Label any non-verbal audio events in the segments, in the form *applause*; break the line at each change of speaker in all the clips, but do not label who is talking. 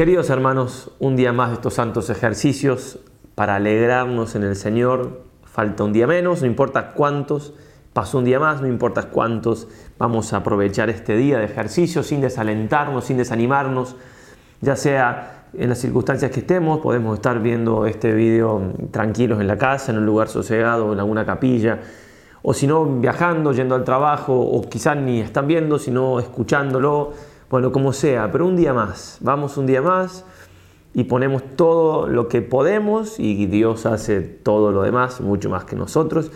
Queridos hermanos, un día más de estos santos ejercicios para alegrarnos en el Señor. Falta un día menos, no importa cuántos, pasó un día más, no importa cuántos, vamos a aprovechar este día de ejercicio sin desalentarnos, sin desanimarnos, ya sea en las circunstancias que estemos, podemos estar viendo este video tranquilos en la casa, en un lugar sosegado, en alguna capilla, o si no, viajando, yendo al trabajo, o quizás ni están viendo, sino escuchándolo bueno, como sea, pero un día más, vamos un día más y ponemos todo lo que podemos y Dios hace todo lo demás, mucho más que nosotros.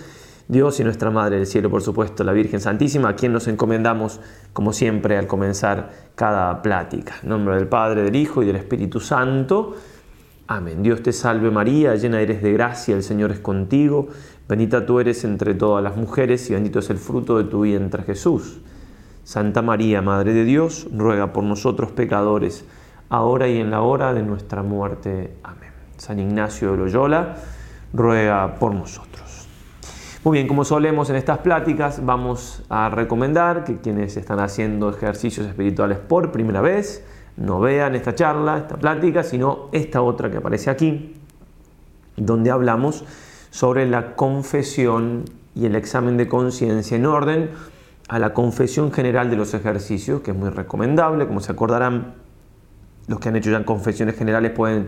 Dios y nuestra Madre del Cielo, por supuesto, la Virgen Santísima, a quien nos encomendamos, como siempre, al comenzar cada plática. En nombre del Padre, del Hijo y del Espíritu Santo. Amén. Dios te salve María, llena eres de gracia, el Señor es contigo. Bendita tú eres entre todas las mujeres y bendito es el fruto de tu vientre Jesús. Santa María, Madre de Dios, ruega por nosotros pecadores, ahora y en la hora de nuestra muerte. Amén. San Ignacio de Loyola, ruega por nosotros. Muy bien, como solemos en estas pláticas, vamos a recomendar que quienes están haciendo ejercicios espirituales por primera vez, no vean esta charla, esta plática, sino esta otra que aparece aquí, donde hablamos sobre la confesión y el examen de conciencia en orden a la confesión general de los ejercicios, que es muy recomendable, como se acordarán, los que han hecho ya confesiones generales pueden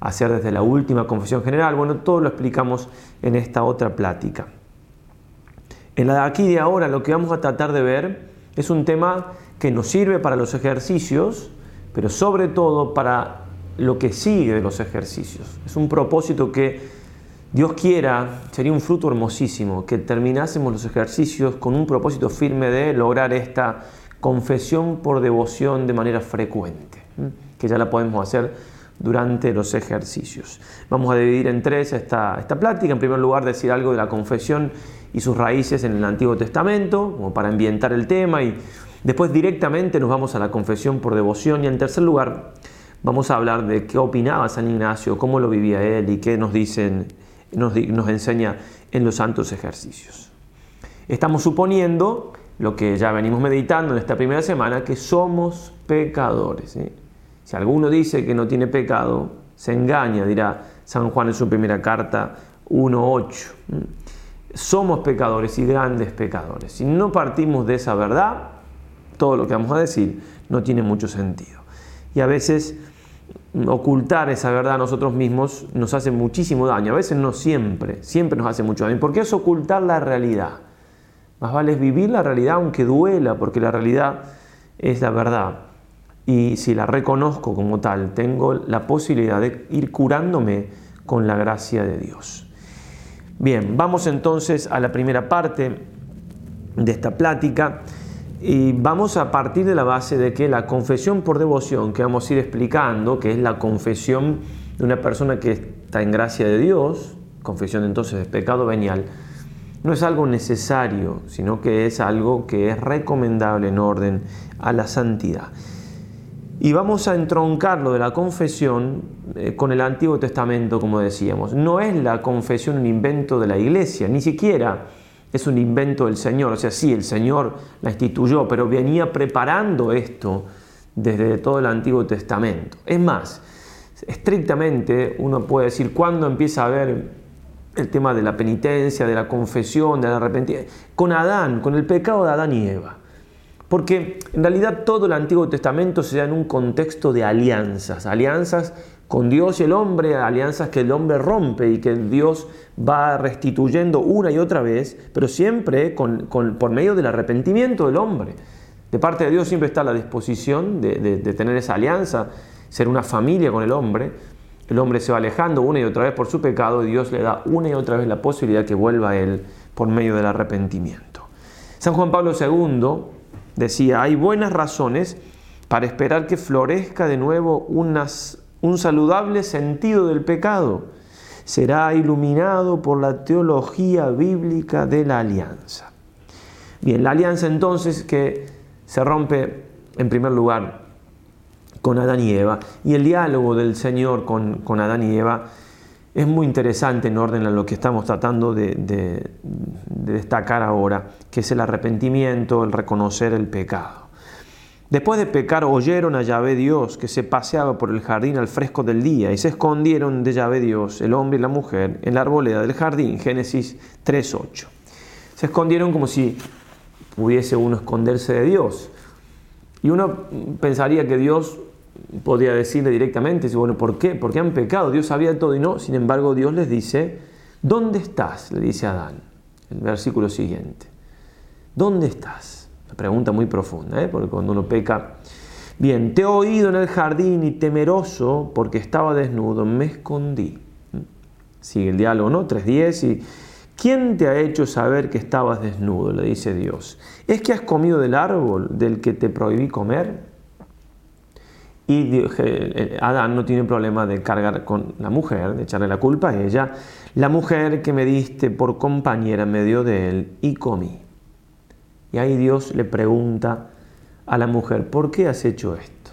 hacer desde la última confesión general. Bueno, todo lo explicamos en esta otra plática. En la de aquí de ahora lo que vamos a tratar de ver es un tema que nos sirve para los ejercicios, pero sobre todo para lo que sigue de los ejercicios. Es un propósito que Dios quiera, sería un fruto hermosísimo que terminásemos los ejercicios con un propósito firme de lograr esta confesión por devoción de manera frecuente, que ya la podemos hacer durante los ejercicios. Vamos a dividir en tres esta, esta plática. En primer lugar, decir algo de la confesión y sus raíces en el Antiguo Testamento, como para ambientar el tema, y después directamente nos vamos a la confesión por devoción. Y en tercer lugar, vamos a hablar de qué opinaba San Ignacio, cómo lo vivía él y qué nos dicen nos, enseña en los santos ejercicios. Estamos suponiendo, lo que ya venimos meditando en esta primera semana, que somos pecadores. Si alguno dice que no tiene pecado, se engaña, dirá San Juan en su primera carta 1.8. Somos pecadores y grandes pecadores. Si no partimos de esa verdad, todo lo que vamos a decir no tiene mucho sentido. Y a veces ocultar esa verdad a nosotros mismos nos hace muchísimo daño. A veces no siempre, siempre nos hace mucho daño. Porque es ocultar la realidad. Más vale es vivir la realidad aunque duela, porque la realidad es la verdad. Y si la reconozco como tal, tengo la posibilidad de ir curándome con la gracia de Dios. Bien, vamos entonces a la primera parte de esta plática. Y vamos a partir de la base de que la confesión por devoción que vamos a ir explicando, que es la confesión de una persona que está en gracia de Dios, confesión entonces de pecado venial, no es algo necesario, sino que es algo que es recomendable en orden a la santidad. Y vamos a entroncar lo de la confesión eh, con el Antiguo Testamento, como decíamos. No es la confesión un invento de la iglesia, ni siquiera es un invento del Señor. O sea, sí, el Señor la instituyó, pero venía preparando esto desde todo el Antiguo Testamento. Es más, estrictamente uno puede decir cuándo empieza a haber el tema de la penitencia, de la confesión, del arrepentimiento, con Adán, con el pecado de Adán y Eva. Porque en realidad todo el Antiguo Testamento se da en un contexto de alianzas, alianzas con Dios y el hombre, alianzas que el hombre rompe y que Dios va restituyendo una y otra vez, pero siempre por medio del arrepentimiento del hombre. De parte de Dios siempre está la disposición de, tener esa alianza, ser una familia con el hombre. El hombre se va alejando una y otra vez por su pecado y Dios le da una y otra vez la posibilidad que vuelva a él por medio del arrepentimiento. San Juan Pablo II decía, hay buenas razones para esperar que florezca de nuevo unas un saludable sentido del pecado. Será iluminado por la teología bíblica de la alianza. Bien, la alianza entonces que se rompe en primer lugar con Adán y Eva y el diálogo del Señor con, con Adán y Eva es muy interesante en orden a lo que estamos tratando de, de destacar ahora, que es el arrepentimiento, el reconocer el pecado. Después de pecar, oyeron a Yahvé Dios que se paseaba por el jardín al fresco del día y se escondieron de Yahvé Dios, el hombre y la mujer, en la arboleda del jardín. Génesis 3.8. Se escondieron como si pudiese uno esconderse de Dios. Y uno pensaría que Dios podría decirle directamente, bueno, ¿por qué? Porque han pecado, Dios sabía todo y no. Sin embargo, Dios les dice, ¿dónde estás? Le dice a Adán, el versículo siguiente. ¿Dónde estás? Pregunta muy profunda, ¿eh? porque cuando uno peca... Bien, te he oído en el jardín y temeroso porque estaba desnudo, me escondí. Sigue el diálogo, ¿no? 3.10 y... ¿Quién te ha hecho saber que estabas desnudo? Le dice Dios. ¿Es que has comido del árbol del que te prohibí comer? Y eh, Adán no tiene problema de cargar con la mujer, de echarle la culpa a ella. La mujer que me diste por compañera me dio de él y comí. Y ahí Dios le pregunta a la mujer, ¿por qué has hecho esto?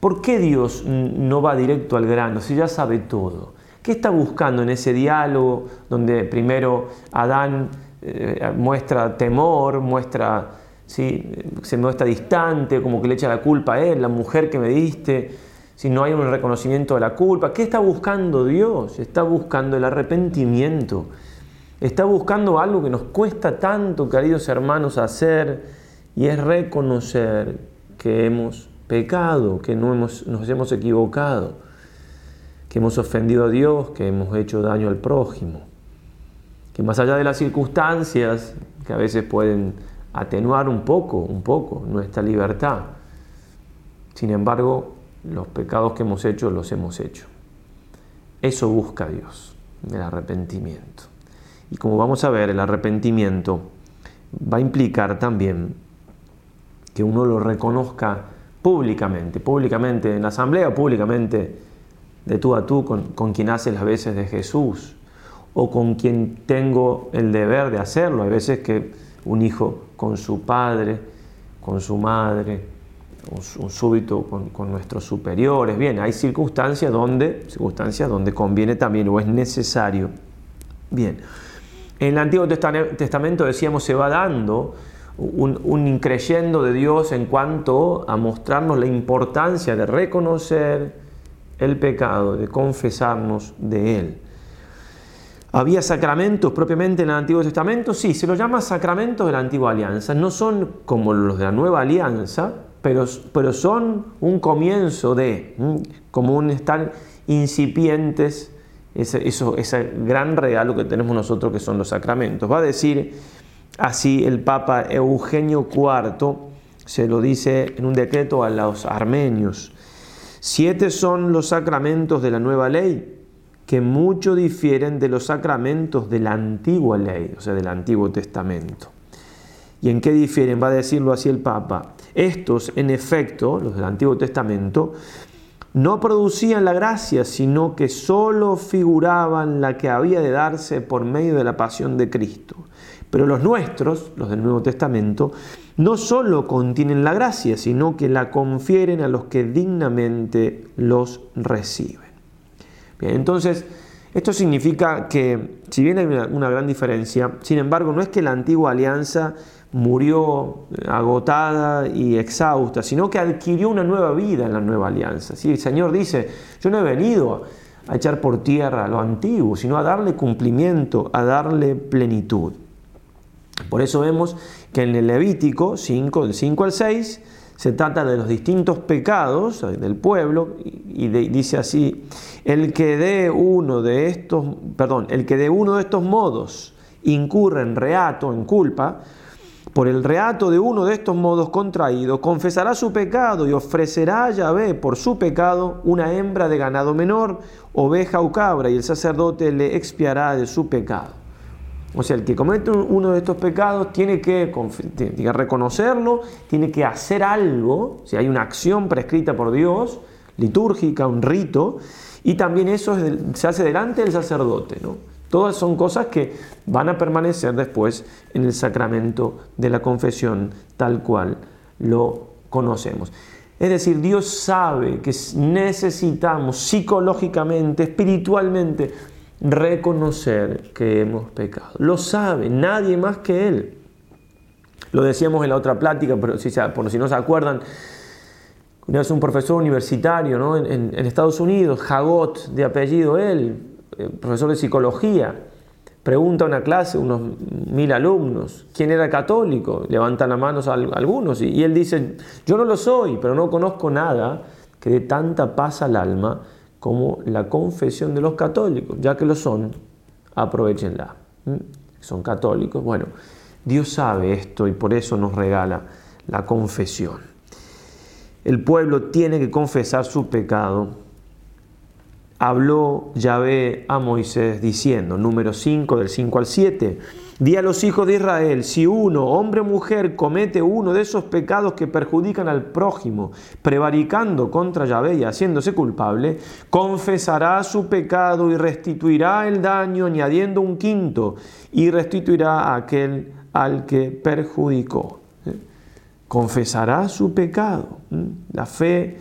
¿Por qué Dios no va directo al grano si ya sabe todo? ¿Qué está buscando en ese diálogo donde primero Adán eh, muestra temor, muestra, ¿sí? se muestra distante, como que le echa la culpa a él, la mujer que me diste, si no hay un reconocimiento de la culpa? ¿Qué está buscando Dios? Está buscando el arrepentimiento Está buscando algo que nos cuesta tanto, queridos hermanos, hacer y es reconocer que hemos pecado, que no hemos, nos hemos equivocado, que hemos ofendido a Dios, que hemos hecho daño al prójimo, que más allá de las circunstancias que a veces pueden atenuar un poco, un poco nuestra libertad, sin embargo, los pecados que hemos hecho los hemos hecho. Eso busca Dios, el arrepentimiento. Y como vamos a ver, el arrepentimiento va a implicar también que uno lo reconozca públicamente, públicamente en la asamblea públicamente de tú a tú con, quien hace las veces de Jesús o con quien tengo el deber de hacerlo. Hay veces que un hijo con su padre, con su madre, un súbito con, con, nuestros superiores. Bien, hay circunstancias donde, circunstancias donde conviene también o es necesario. Bien, en el Antiguo Testamento decíamos se va dando un, increyendo de Dios en cuanto a mostrarnos la importancia de reconocer el pecado, de confesarnos de él. ¿Había sacramentos propiamente en el Antiguo Testamento? Sí, se los llama sacramentos de la Antigua Alianza. No son como los de la Nueva Alianza, pero, pero son un comienzo de, como un estar incipientes ese, eso, ese gran regalo que tenemos nosotros que son los sacramentos. Va a decir así el Papa Eugenio IV, se lo dice en un decreto a los armenios. Siete son los sacramentos de la nueva ley, que mucho difieren de los sacramentos de la antigua ley, o sea, del Antiguo Testamento. ¿Y en qué difieren? Va a decirlo así el Papa. Estos, en efecto, los del Antiguo Testamento, no producían la gracia, sino que sólo figuraban la que había de darse por medio de la pasión de Cristo. Pero los nuestros, los del Nuevo Testamento, no sólo contienen la gracia, sino que la confieren a los que dignamente los reciben. Bien, entonces, esto significa que, si bien hay una, gran diferencia, sin embargo, no es que la antigua alianza murió agotada y exhausta, sino que adquirió una nueva vida en la nueva alianza. ¿sí? El Señor dice, yo no he venido a echar por tierra lo antiguo, sino a darle cumplimiento, a darle plenitud. Por eso vemos que en el Levítico 5, del 5 al 6, se trata de los distintos pecados del pueblo y dice así, el que de uno de estos, perdón, el que de uno de estos modos incurre en reato, en culpa, por el reato de uno de estos modos contraídos, confesará su pecado y ofrecerá a Yahvé por su pecado una hembra de ganado menor, oveja o cabra, y el sacerdote le expiará de su pecado. O sea, el que comete uno de estos pecados tiene que, reconocerlo, tiene que hacer algo, si hay una acción prescrita por Dios, litúrgica, un rito, y también eso se hace delante del sacerdote. ¿no? Todas son cosas que van a permanecer después en el sacramento de la confesión tal cual lo conocemos. Es decir, Dios sabe que necesitamos psicológicamente, espiritualmente, reconocer que hemos pecado. Lo sabe, nadie más que Él. Lo decíamos en la otra plática, pero si, por si no se acuerdan, Una un profesor universitario ¿no? en, Estados Unidos, Jagot, de apellido él, profesor de psicología, pregunta a una clase, unos mil alumnos, ¿quién era católico? Levantan las manos algunos y, y él dice, yo no lo soy, pero no conozco nada que dé tanta paz al alma como la confesión de los católicos, ya que lo son, aprovechenla. Son católicos. Bueno, Dios sabe esto y por eso nos regala la confesión. El pueblo tiene que confesar su pecado. Habló Yahvé a Moisés diciendo, número 5 del 5 al 7, Di a los hijos de Israel, si uno, hombre o mujer, comete uno de esos pecados que perjudican al prójimo, prevaricando contra Yahvé y haciéndose culpable, confesará su pecado y restituirá el daño añadiendo un quinto y restituirá a aquel al que perjudicó. ¿Eh? Confesará su pecado. ¿eh? La fe,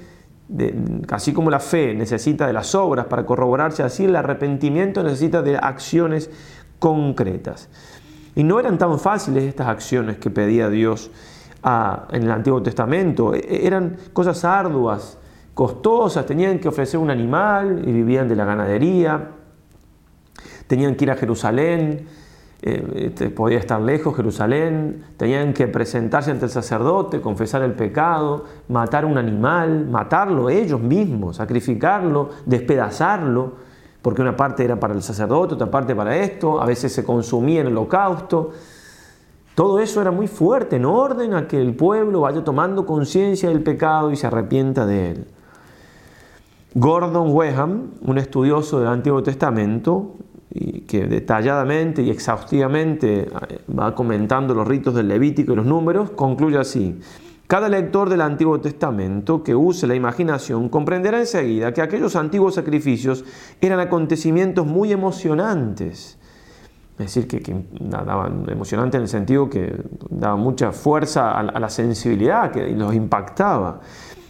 así como la fe necesita de las obras para corroborarse, así el arrepentimiento necesita de acciones concretas. Y no eran tan fáciles estas acciones que pedía Dios ah, en el Antiguo Testamento. E, e, eran cosas arduas, costosas, tenían que ofrecer un animal y vivían de la ganadería, tenían que ir a Jerusalén, eh, podía estar lejos Jerusalén, tenían que presentarse ante el sacerdote, confesar el pecado, matar un animal, matarlo ellos mismos, sacrificarlo, despedazarlo porque una parte era para el sacerdote, otra parte para esto, a veces se consumía en el holocausto. Todo eso era muy fuerte, en orden a que el pueblo vaya tomando conciencia del pecado y se arrepienta de él. Gordon Weham, un estudioso del Antiguo Testamento, que detalladamente y exhaustivamente eh, va comentando los ritos del Levítico y los números, concluye así. Cada lector del Antiguo Testamento que use la imaginación comprenderá enseguida que aquellos antiguos sacrificios eran acontecimientos muy emocionantes. Es decir, que, daban emocionante en el sentido que daba mucha fuerza a, la sensibilidad, que los impactaba.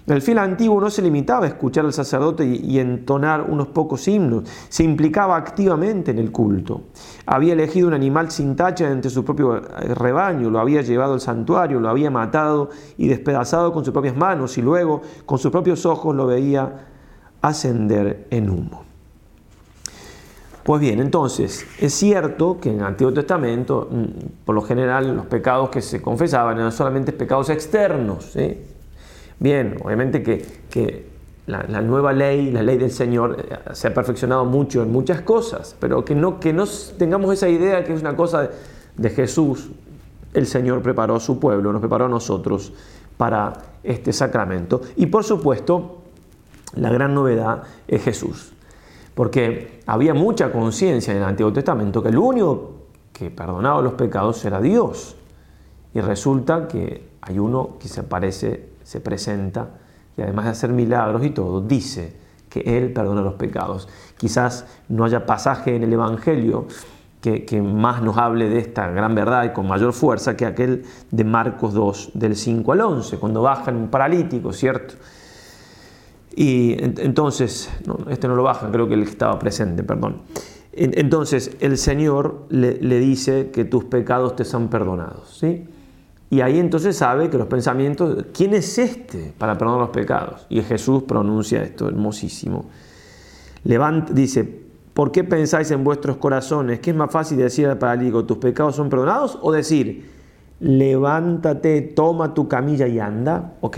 El fiel antiguo no se limitaba a escuchar al sacerdote y, entonar unos pocos himnos, se implicaba activamente en el culto. Había elegido un animal sin tacha entre su propio eh, rebaño, lo había llevado al santuario, lo había matado y despedazado con sus propias manos y luego con sus propios ojos lo veía ascender en humo. Pues bien, entonces, es cierto que en el Antiguo Testamento, mm, por lo general, los pecados que se confesaban eran solamente pecados externos. Bien, obviamente que, la, nueva ley, la ley del Señor, eh, se ha perfeccionado mucho en muchas cosas, pero que no, que no tengamos esa idea que es una cosa de, Jesús. El Señor preparó a su pueblo, nos preparó a nosotros para este sacramento. Y por supuesto, la gran novedad es Jesús. Porque había mucha conciencia en el Antiguo Testamento que el único que perdonaba los pecados era Dios. Y resulta que hay uno que se parece se presenta y además de hacer milagros y todo, dice que Él perdona los pecados. Quizás no haya pasaje en el Evangelio que, más nos hable de esta gran verdad y con mayor fuerza que aquel de Marcos 2, del 5 al 11, cuando bajan un paralítico, ¿cierto? Y entonces, este no lo bajan, creo que el que estaba presente, perdón. Entonces el Señor le, le dice que tus pecados te son perdonados, ¿sí? Y ahí entonces sabe que los pensamientos, ¿quién es este para perdonar los pecados? Y Jesús pronuncia esto, hermosísimo. Dice, ¿por qué pensáis en vuestros corazones? ¿Qué es más fácil decir al paralítico, tus pecados son perdonados? O decir, levántate, toma tu camilla y anda. Ok,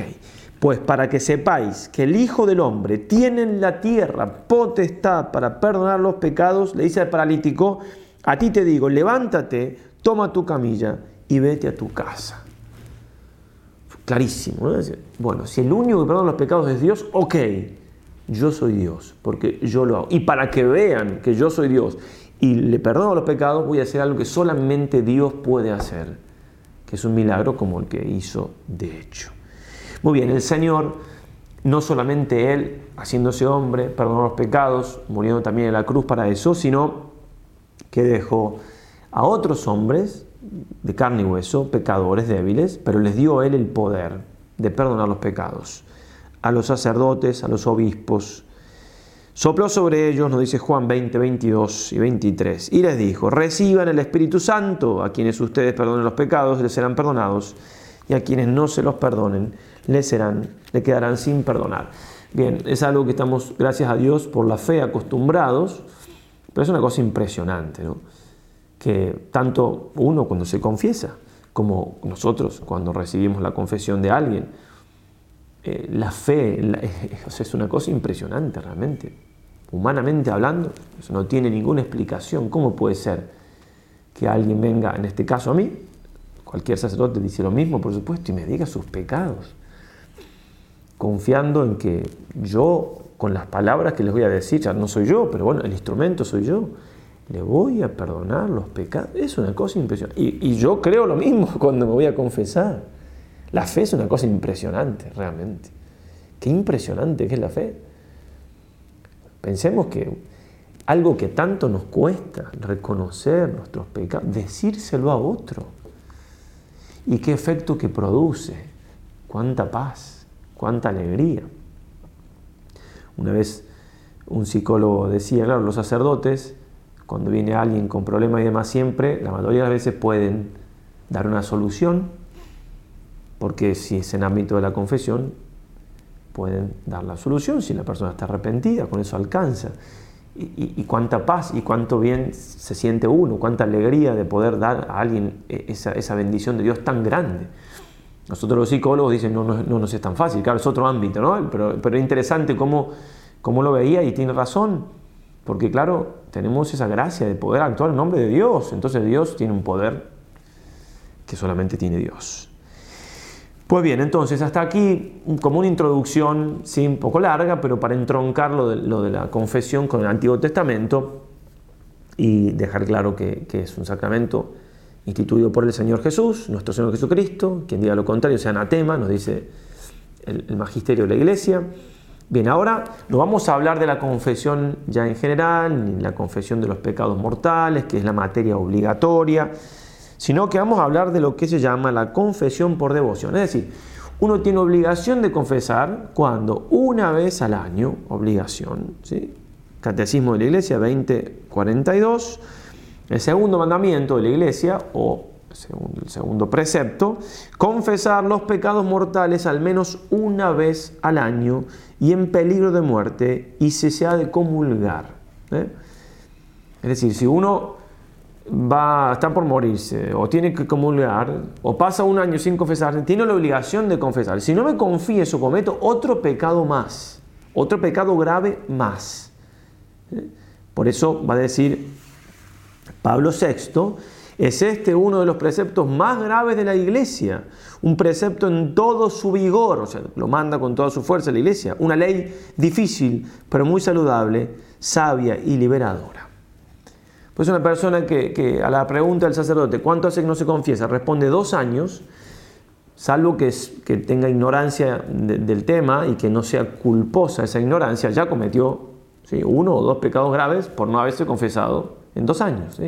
pues para que sepáis que el Hijo del Hombre tiene en la tierra potestad para perdonar los pecados, le dice al paralítico, a ti te digo, levántate, toma tu camilla y vete a tu casa clarísimo. Bueno, si el único que perdona los pecados es Dios, ok, yo soy Dios, porque yo lo hago. Y para que vean que yo soy Dios y le perdono los pecados, voy a hacer algo que solamente Dios puede hacer, que es un milagro como el que hizo de hecho. Muy bien, el Señor, no solamente Él, haciéndose hombre, perdonó los pecados, muriendo también en la cruz para eso, sino que dejó a otros hombres de carne y hueso, pecadores débiles, pero les dio él el poder de perdonar los pecados. A los sacerdotes, a los obispos. Sopló sobre ellos, nos dice Juan 20, 22 y 23, y les dijo, reciban el Espíritu Santo, a quienes ustedes perdonen los pecados les serán perdonados, y a quienes no se los perdonen le serán, le quedarán sin perdonar. Bien, es algo que estamos, gracias a Dios, por la fe acostumbrados, pero es una cosa impresionante, ¿no? Que tanto uno cuando se confiesa, como nosotros cuando recibimos la confesión de alguien, eh, la fe *laughs* es una cosa impresionante realmente. Humanamente hablando, no tiene ninguna explicación. ¿Cómo puede ser que alguien venga, en este caso a mí, cualquier sacerdote dice lo mismo, por supuesto, y me diga sus pecados? Confiando en que yo, con las palabras que les voy a decir, ya no soy yo, pero bueno, el instrumento soy yo, le voy a perdonar los pecados. Es una cosa impresionante. Y, yo creo lo mismo *laughs* cuando me voy a confesar. La fe es una cosa impresionante, realmente. Qué impresionante que es la fe. Pensemos que algo que tanto nos cuesta, reconocer nuestros pecados, decírselo a otro. Y qué efecto que produce, cuánta paz, cuánta alegría. Una vez un psicólogo decía, claro, los sacerdotes, cuando viene alguien con problemas y demás, siempre, la mayoría de las veces pueden dar una solución, porque si es en ámbito de la confesión, pueden dar la solución si la persona está arrepentida, con eso alcanza. Y, cuánta paz y cuánto bien se siente uno, cuánta alegría de poder dar a alguien e, esa, bendición de Dios tan grande. Nosotros los psicólogos dicen, no, no, no nos es tan fácil, claro, es otro ámbito, ¿no? Pero, pero es interesante cómo, cómo lo veía y tiene razón, porque claro, tenemos esa gracia de poder actuar en nombre de Dios, entonces Dios tiene un poder que solamente tiene Dios. Pues bien, entonces hasta aquí como una introducción, sí, un poco larga, pero para entroncar lo de, la confesión con el Antiguo Testamento y dejar claro que, es un sacramento instituido por el Señor Jesús, nuestro Señor Jesucristo, quien diga lo contrario sea anatema, nos dice el, el magisterio de la Iglesia. Bien, ahora no vamos a hablar de la confesión ya en general, ni la confesión de los pecados mortales, que es la materia obligatoria, sino que vamos a hablar de lo que se llama la confesión por devoción. Es decir, uno tiene obligación de confesar cuando una vez al año, obligación, ¿sí? Catecismo de la Iglesia 2042, el segundo mandamiento de la Iglesia, o el segundo precepto, confesar los pecados mortales al menos una vez al año y en peligro de muerte y se ha de comulgar. ¿eh? Es decir, si uno va, está por morirse, o tiene que comulgar, o pasa un año sin confesarse, tiene la obligación de confesar. Si no me confieso, cometo otro pecado más, otro pecado grave más. Por eso va a decir Pablo VI, es este uno de los preceptos más graves de la iglesia, un precepto en todo su vigor, o sea, lo manda con toda su fuerza la iglesia, una ley difícil, pero muy saludable, sabia y liberadora. Pues una persona que, a la pregunta del sacerdote, ¿cuánto hace que no se confiesa? Responde dos años, salvo que, tenga ignorancia del tema y que no sea culposa esa ignorancia, ya cometió uno o dos pecados graves por no haberse confesado en dos años,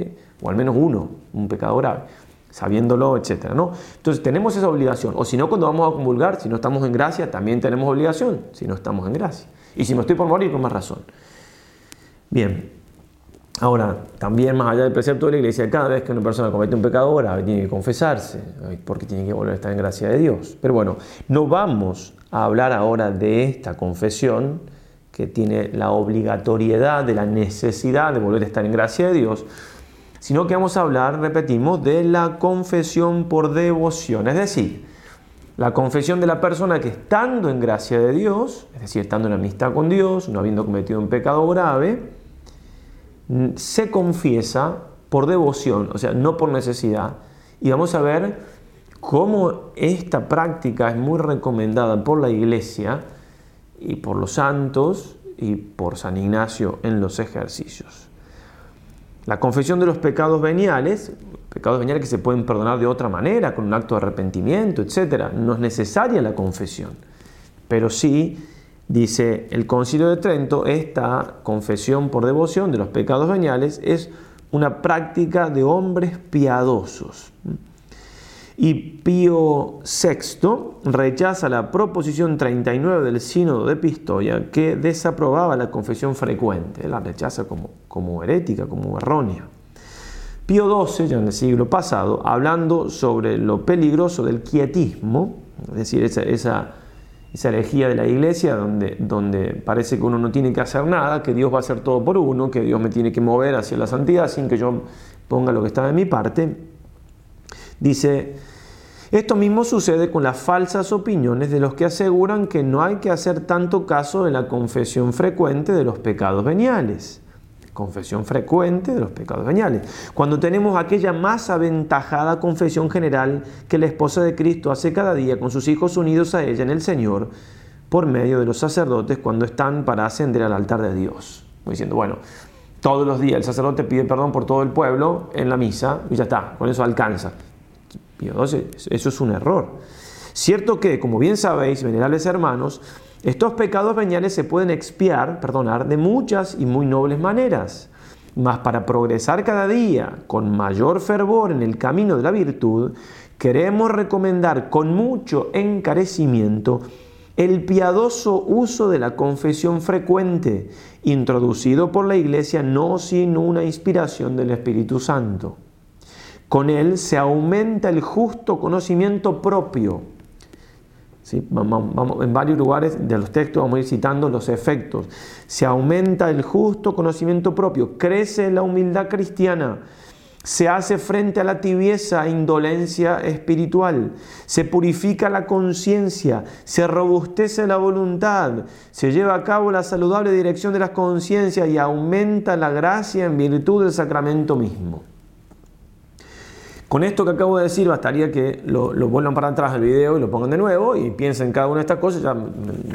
o al menos uno, un pecado grave, sabiéndolo, etc. ¿no? Entonces tenemos esa obligación, o si no, cuando vamos a comulgar, si no estamos en gracia, también tenemos obligación, si no estamos en gracia. Y si me estoy por morir, con más razón. Bien, Ahora, también más allá del precepto de la iglesia, cada vez que una persona comete un pecado grave tiene que confesarse, porque tiene que volver a estar en gracia de Dios. Pero bueno, no vamos a hablar ahora de esta confesión que tiene la obligatoriedad de la necesidad de volver a estar en gracia de Dios, sino que vamos a hablar, repetimos, de la confesión por devoción, es decir, la confesión de la persona que estando en gracia de Dios, es decir, estando en amistad con Dios, no habiendo cometido un pecado grave, se confiesa por devoción, o sea, no por necesidad. Y vamos a ver cómo esta práctica es muy recomendada por la iglesia y por los santos y por San Ignacio en los ejercicios. La confesión de los pecados veniales, pecados veniales que se pueden perdonar de otra manera, con un acto de arrepentimiento, etc. No es necesaria la confesión, pero sí Dice el Concilio de Trento, esta confesión por devoción de los pecados veniales es una práctica de hombres piadosos. Y Pío VI rechaza la proposición 39 del Sínodo de Pistoia que desaprobaba la confesión frecuente, la rechaza como, como herética, como errónea. Pío XII, ya en el siglo pasado, hablando sobre lo peligroso del quietismo, es decir, esa, esa esa herejía de la iglesia donde, donde parece que uno no tiene que hacer nada, que Dios va a hacer todo por uno, que Dios me tiene que mover hacia la santidad sin que yo ponga lo que está de mi parte. Dice, esto mismo sucede con las falsas opiniones de los que aseguran que no hay que hacer tanto caso de la confesión frecuente de los pecados veniales confesión frecuente de los pecados veniales. Cuando tenemos aquella más aventajada confesión general que la esposa de Cristo hace cada día con sus hijos unidos a ella en el Señor por medio de los sacerdotes cuando están para ascender al altar de Dios. Diciendo, bueno, todos los días el sacerdote pide perdón por todo el pueblo en la misa y ya está, con eso alcanza. Eso es un error. Cierto que, como bien sabéis, venerables hermanos, estos pecados veniales se pueden expiar, perdonar, de muchas y muy nobles maneras. Mas para progresar cada día con mayor fervor en el camino de la virtud, queremos recomendar con mucho encarecimiento el piadoso uso de la confesión frecuente, introducido por la Iglesia no sin una inspiración del Espíritu Santo. Con él se aumenta el justo conocimiento propio Vamos, en varios lugares de los textos vamos a ir citando los efectos. Se aumenta el justo conocimiento propio, crece la humildad cristiana, se hace frente a la tibieza e indolencia espiritual, se purifica la conciencia, se robustece la voluntad, se lleva a cabo la saludable dirección de las conciencias y aumenta la gracia en virtud del sacramento mismo. Con esto que acabo de decir, bastaría que lo, vuelvan para atrás del video y lo pongan de nuevo y piensen en cada una de estas cosas. Ya,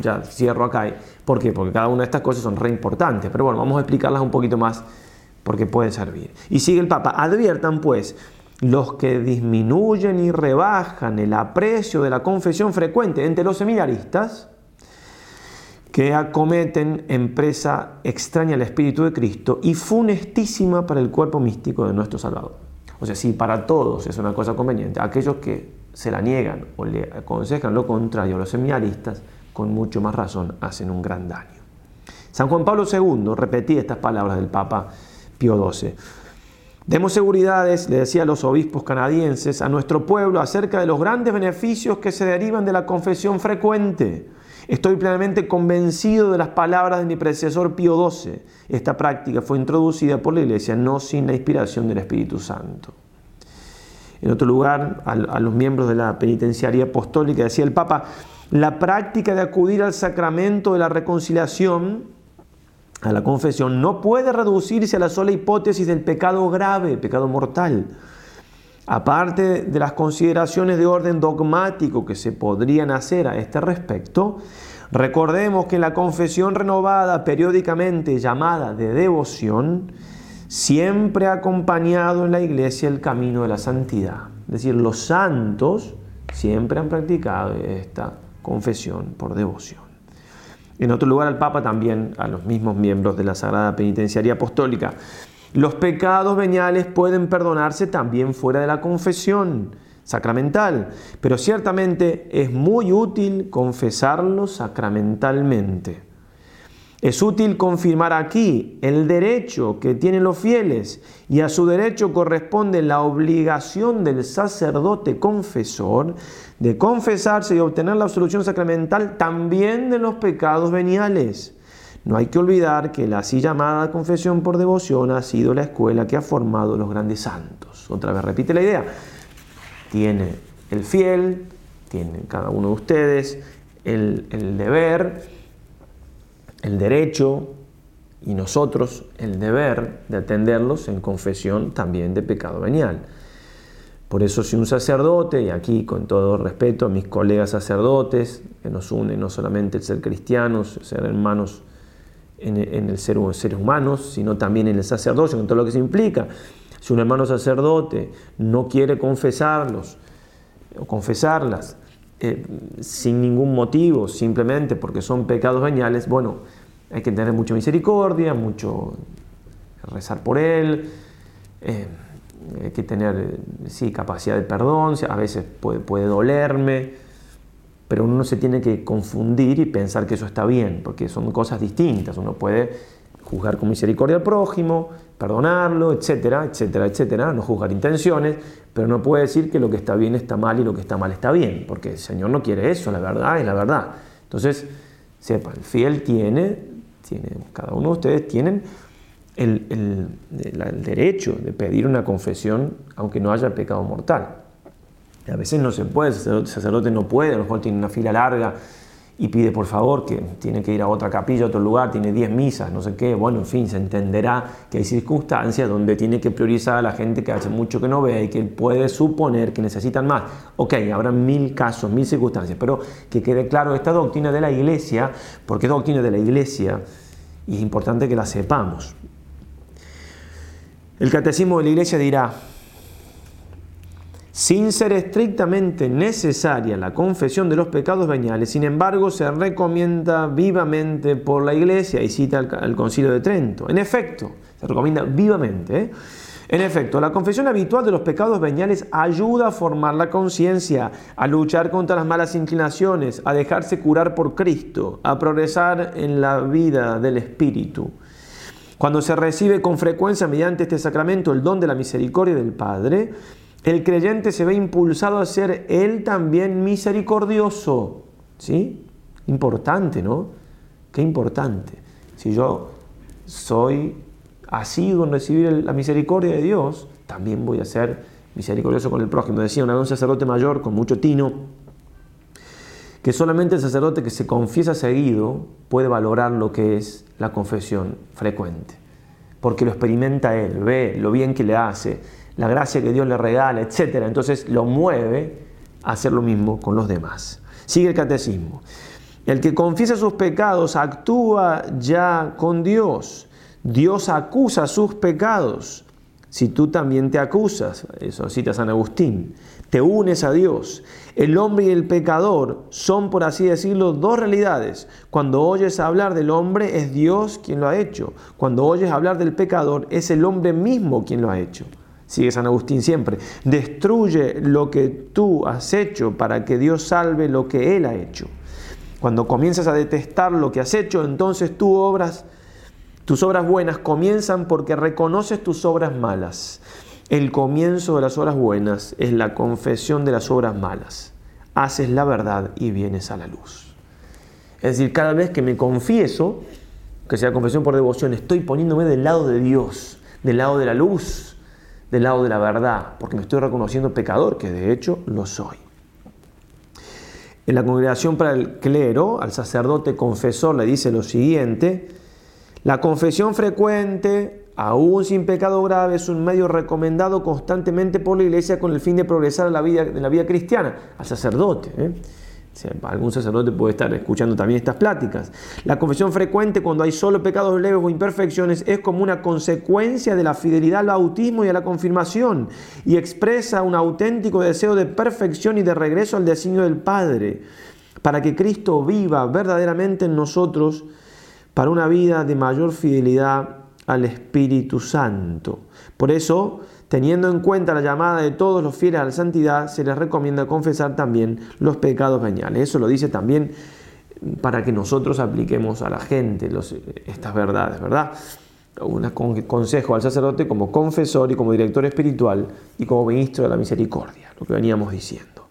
ya cierro acá. ¿Por qué? Porque cada una de estas cosas son re importantes. Pero bueno, vamos a explicarlas un poquito más porque pueden servir. Y sigue el Papa. Adviertan pues los que disminuyen y rebajan el aprecio de la confesión frecuente entre los seminaristas que acometen empresa extraña al Espíritu de Cristo y funestísima para el cuerpo místico de nuestro Salvador. O sea, si para todos es una cosa conveniente, aquellos que se la niegan o le aconsejan lo contrario a los seminaristas, con mucho más razón hacen un gran daño. San Juan Pablo II repetía estas palabras del Papa Pío XII. Demos seguridades, le decía a los obispos canadienses, a nuestro pueblo acerca de los grandes beneficios que se derivan de la confesión frecuente. Estoy plenamente convencido de las palabras de mi predecesor Pío XII. Esta práctica fue introducida por la Iglesia no sin la inspiración del Espíritu Santo. En otro lugar, a, los miembros de la penitenciaría apostólica decía el Papa, la práctica de acudir al sacramento de la reconciliación, a la confesión, no puede reducirse a la sola hipótesis del pecado grave, pecado mortal. Aparte de las consideraciones de orden dogmático que se podrían hacer a este respecto, recordemos que la confesión renovada periódicamente llamada de devoción, siempre ha acompañado en la iglesia el camino de la santidad. Es decir, los santos siempre han practicado esta confesión por devoción. En otro lugar, al Papa también, a los mismos miembros de la Sagrada Penitenciaría Apostólica. Los pecados veniales pueden perdonarse también fuera de la confesión sacramental, pero ciertamente es muy útil confesarlos sacramentalmente. Es útil confirmar aquí el derecho que tienen los fieles y a su derecho corresponde la obligación del sacerdote confesor de confesarse y obtener la absolución sacramental también de los pecados veniales. No hay que olvidar que la así llamada confesión por devoción ha sido la escuela que ha formado los grandes santos. Otra vez repite la idea. Tiene el fiel, tiene cada uno de ustedes el, deber el derecho y nosotros el deber de atenderlos en confesión también de pecado venial. Por eso si un sacerdote, y aquí con todo respeto a mis colegas sacerdotes, que nos une no solamente el ser cristianos, ser hermanos en, el ser, seres humanos, sino también en el sacerdocio, con todo lo que se implica. Si un hermano sacerdote no quiere confesarlos o confesarlas eh, sin ningún motivo, simplemente porque son pecados veniales, bueno, hay que tener mucha misericordia, mucho rezar por él, eh, hay que tener sí, capacidad de perdón, a veces puede, puede dolerme, pero uno no se tiene que confundir y pensar que eso está bien, porque son cosas distintas, uno puede juzgar con misericordia al prójimo, perdonarlo, etcétera, etcétera, etcétera, no juzgar intenciones, pero no puede decir que lo que está bien está mal y lo que está mal está bien, porque el Señor no quiere eso, la verdad es la verdad. Entonces, sepan, el fiel tiene, tiene, cada uno de ustedes tienen el, el, derecho de pedir una confesión aunque no haya pecado mortal. A veces no se puede, el sacerdote no puede, a lo mejor tiene una fila larga y pide por favor que tiene que ir a otra capilla, a otro lugar, tiene 10 misas, no sé qué. Bueno, en fin, se entenderá que hay circunstancias donde tiene que priorizar a la gente que hace mucho que no ve y que puede suponer que necesitan más. Ok, habrá mil casos, mil circunstancias, pero que quede claro esta doctrina de la iglesia, porque es doctrina de la iglesia y es importante que la sepamos. El catecismo de la iglesia dirá, sin ser estrictamente necesaria la confesión de los pecados veniales, sin embargo se recomienda vivamente por la Iglesia y cita al, Concilio de Trento. En efecto, se recomienda vivamente. ¿eh? En efecto, la confesión habitual de los pecados veniales ayuda a formar la conciencia, a luchar contra las malas inclinaciones, a dejarse curar por Cristo, a progresar en la vida del Espíritu. Cuando se recibe con frecuencia mediante este sacramento el don de la misericordia del Padre, el creyente se ve impulsado a ser él también misericordioso. ¿Sí? Importante, ¿no? Qué importante. Si yo soy así con recibir la misericordia de Dios, también voy a ser misericordioso con el prójimo. Decía una un sacerdote mayor con mucho tino que solamente el sacerdote que se confiesa seguido puede valorar lo que es la confesión frecuente, porque lo experimenta él, ve lo bien que le hace la gracia que Dios le regala, etc. Entonces lo mueve a hacer lo mismo con los demás. Sigue el catecismo. El que confiesa sus pecados actúa ya con Dios. Dios acusa sus pecados. Si tú también te acusas, eso cita San Agustín, te unes a Dios. El hombre y el pecador son, por así decirlo, dos realidades. Cuando oyes hablar del hombre, es Dios quien lo ha hecho. Cuando oyes hablar del pecador, es el hombre mismo quien lo ha hecho sigue San Agustín siempre, destruye lo que tú has hecho para que Dios salve lo que Él ha hecho. Cuando comienzas a detestar lo que has hecho, entonces tus obras, tus obras buenas comienzan porque reconoces tus obras malas. El comienzo de las obras buenas es la confesión de las obras malas. Haces la verdad y vienes a la luz. Es decir, cada vez que me confieso, que sea confesión por devoción, estoy poniéndome del lado de Dios, del lado de la luz, del lado de la verdad, porque me estoy reconociendo pecador, que de hecho lo soy. En la congregación para el clero, al sacerdote confesor le dice lo siguiente, la confesión frecuente, aún sin pecado grave, es un medio recomendado constantemente por la iglesia con el fin de progresar en la vida, cristiana, al sacerdote. ¿eh? Algún sacerdote puede estar escuchando también estas pláticas. La confesión frecuente cuando hay solo pecados leves o imperfecciones es como una consecuencia de la fidelidad al bautismo y a la confirmación y expresa un auténtico deseo de perfección y de regreso al designio del Padre, para que Cristo viva verdaderamente en nosotros para una vida de mayor fidelidad al Espíritu Santo. Por eso, Teniendo en cuenta la llamada de todos los fieles a la santidad, se les recomienda confesar también los pecados veniales. Eso lo dice también para que nosotros apliquemos a la gente estas verdades, ¿verdad? Un consejo al sacerdote como confesor y como director espiritual y como ministro de la misericordia, lo que veníamos diciendo.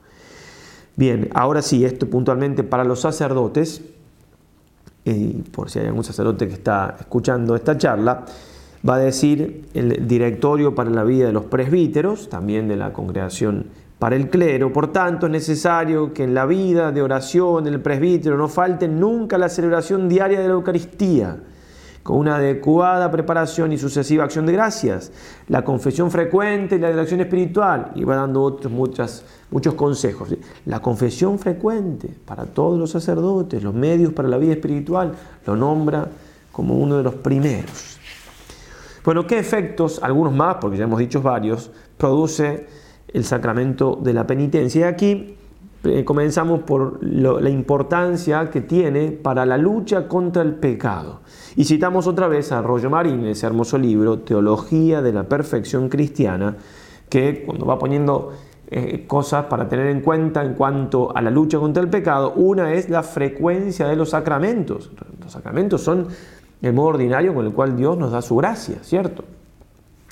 Bien, ahora sí, esto puntualmente para los sacerdotes, y por si hay algún sacerdote que está escuchando esta charla, va a decir el directorio para la vida de los presbíteros, también de la congregación para el clero. Por tanto, es necesario que en la vida de oración del presbítero no falte nunca la celebración diaria de la Eucaristía, con una adecuada preparación y sucesiva acción de gracias, la confesión frecuente y la dirección espiritual, y va dando otros muchos consejos. La confesión frecuente para todos los sacerdotes, los medios para la vida espiritual, lo nombra como uno de los primeros. Bueno, ¿qué efectos, algunos más, porque ya hemos dicho varios, produce el sacramento de la penitencia? Y aquí eh, comenzamos por la importancia que tiene para la lucha contra el pecado. Y citamos otra vez a Rollo Marín, ese hermoso libro, Teología de la Perfección Cristiana, que cuando va poniendo eh, cosas para tener en cuenta en cuanto a la lucha contra el pecado, una es la frecuencia de los sacramentos. Los sacramentos son el modo ordinario con el cual Dios nos da su gracia, ¿cierto?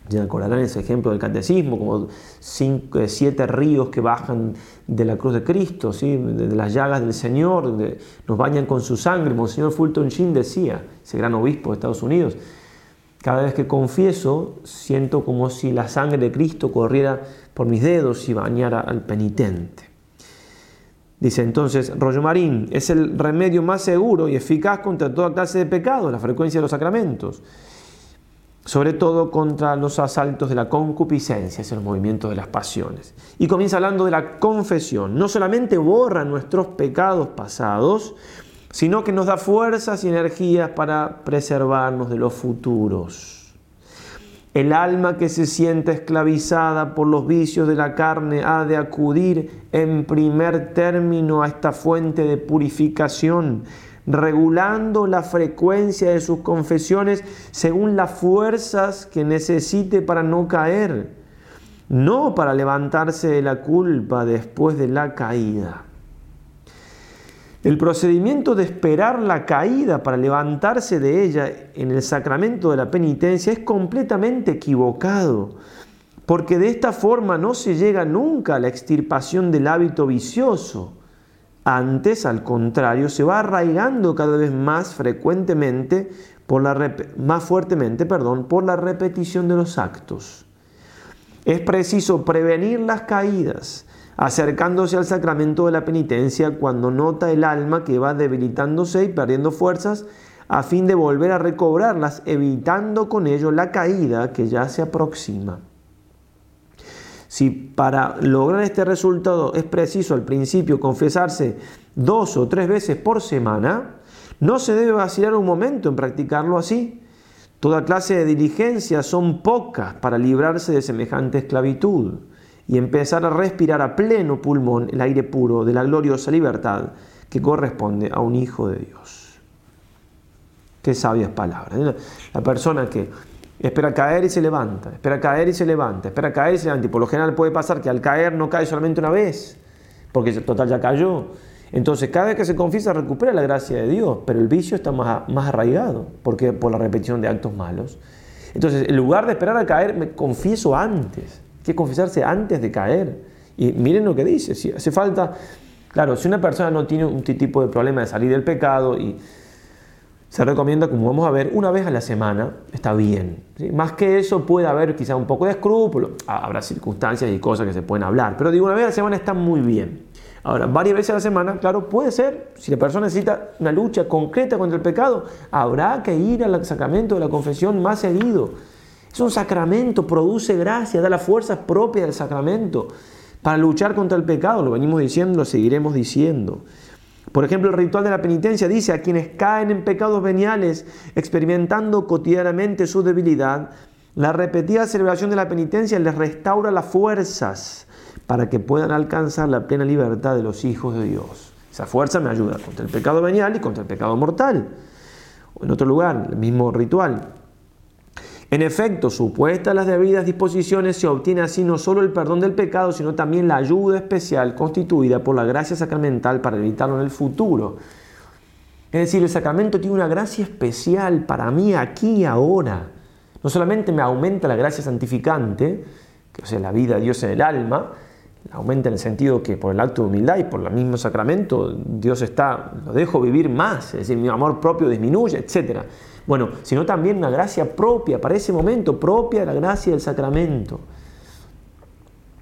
Ya acordarán ese ejemplo del catecismo, como cinco, eh, siete ríos que bajan de la cruz de Cristo, ¿sí? de, las llagas del Señor, nos bañan con su sangre. Monseñor Fulton Sheen decía, ese gran obispo de Estados Unidos, cada vez que confieso, siento como si la sangre de Cristo corriera por mis dedos y bañara al penitente. Dice entonces, rollo marín, es el remedio más seguro y eficaz contra toda clase de pecados, la frecuencia de los sacramentos sobre todo contra los asaltos de la concupiscencia, es el movimiento de las pasiones. Y comienza hablando de la confesión. No solamente borra nuestros pecados pasados, sino que nos da fuerzas y energías para preservarnos de los futuros. El alma que se sienta esclavizada por los vicios de la carne ha de acudir en primer término a esta fuente de purificación regulando la frecuencia de sus confesiones según las fuerzas que necesite para no caer, no para levantarse de la culpa después de la caída. El procedimiento de esperar la caída para levantarse de ella en el sacramento de la penitencia es completamente equivocado, porque de esta forma no se llega nunca a la extirpación del hábito vicioso antes, al contrario, se va arraigando cada vez más frecuentemente, por la, más fuertemente, perdón, por la repetición de los actos. Es preciso prevenir las caídas, acercándose al sacramento de la penitencia cuando nota el alma que va debilitándose y perdiendo fuerzas, a fin de volver a recobrarlas, evitando con ello la caída que ya se aproxima. Si para lograr este resultado es preciso al principio confesarse dos o tres veces por semana, no se debe vacilar un momento en practicarlo así. Toda clase de diligencias son pocas para librarse de semejante esclavitud y empezar a respirar a pleno pulmón el aire puro de la gloriosa libertad que corresponde a un Hijo de Dios. Qué sabias palabras. La persona que espera caer y se levanta, espera caer y se levanta, espera caer y se levanta. Y por lo general puede pasar que al caer no cae solamente una vez, porque total ya cayó. Entonces cada vez que se confiesa recupera la gracia de Dios, pero el vicio está más, más arraigado, porque por la repetición de actos malos. Entonces, en lugar de esperar a caer, me confieso antes. Hay que confesarse antes de caer. Y miren lo que dice, si hace falta, claro, si una persona no tiene un tipo de problema de salir del pecado y se recomienda, como vamos a ver, una vez a la semana, está bien. Más que eso puede haber quizá un poco de escrúpulo, habrá circunstancias y cosas que se pueden hablar, pero digo, una vez a la semana está muy bien. Ahora, varias veces a la semana, claro, puede ser, si la persona necesita una lucha concreta contra el pecado, habrá que ir al sacramento de la confesión más seguido. Es un sacramento, produce gracia, da la fuerza propia del sacramento para luchar contra el pecado, lo venimos diciendo, lo seguiremos diciendo. Por ejemplo, el ritual de la penitencia dice a quienes caen en pecados veniales, experimentando cotidianamente su debilidad, la repetida celebración de la penitencia les restaura las fuerzas para que puedan alcanzar la plena libertad de los hijos de Dios. Esa fuerza me ayuda contra el pecado venial y contra el pecado mortal. En otro lugar, el mismo ritual. En efecto, supuestas las debidas disposiciones, se obtiene así no solo el perdón del pecado, sino también la ayuda especial constituida por la gracia sacramental para evitarlo en el futuro. Es decir, el sacramento tiene una gracia especial para mí aquí y ahora. No solamente me aumenta la gracia santificante, que es la vida de Dios en el alma, aumenta en el sentido que por el acto de humildad y por el mismo sacramento Dios está, lo dejo vivir más, es decir, mi amor propio disminuye, etc. Bueno, sino también una gracia propia para ese momento, propia de la gracia del sacramento.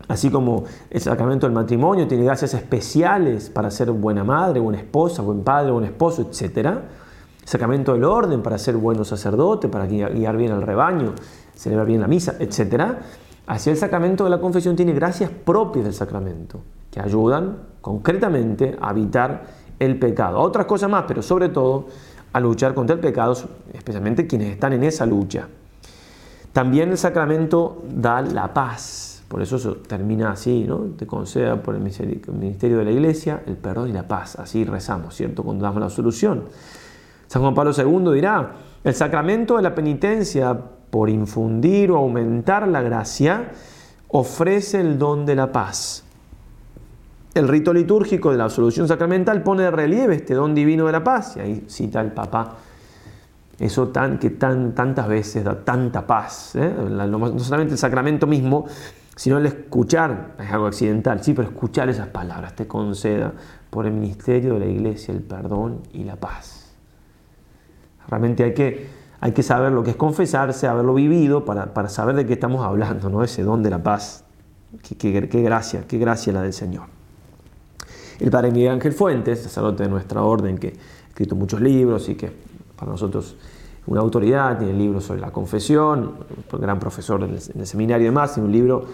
Así como el sacramento del matrimonio tiene gracias especiales para ser buena madre, buena esposa, buen padre, buen esposo, etc. Sacramento del orden para ser buen sacerdote, para guiar bien al rebaño, celebrar bien la misa, etc. Así el sacramento de la confesión tiene gracias propias del sacramento, que ayudan concretamente a evitar el pecado. Otras cosas más, pero sobre todo a luchar contra el pecado, especialmente quienes están en esa lucha. También el sacramento da la paz, por eso termina así, ¿no? Te conceda por el ministerio de la iglesia el perdón y la paz, así rezamos, ¿cierto? Cuando damos la solución. San Juan Pablo II dirá, el sacramento de la penitencia, por infundir o aumentar la gracia, ofrece el don de la paz. El rito litúrgico de la absolución sacramental pone de relieve este don divino de la paz, y ahí cita el Papa Eso tan, que tan, tantas veces da tanta paz. ¿eh? No solamente el sacramento mismo, sino el escuchar, es algo accidental, sí, pero escuchar esas palabras te conceda por el ministerio de la iglesia el perdón y la paz. Realmente hay que, hay que saber lo que es confesarse, haberlo vivido para, saber de qué estamos hablando, ¿no? ese don de la paz. Qué gracia, qué gracia la del Señor. El padre Miguel Ángel Fuentes, sacerdote de nuestra orden, que ha escrito muchos libros y que para nosotros una autoridad, tiene libros sobre la confesión, un gran profesor en el, seminario de más, tiene un libro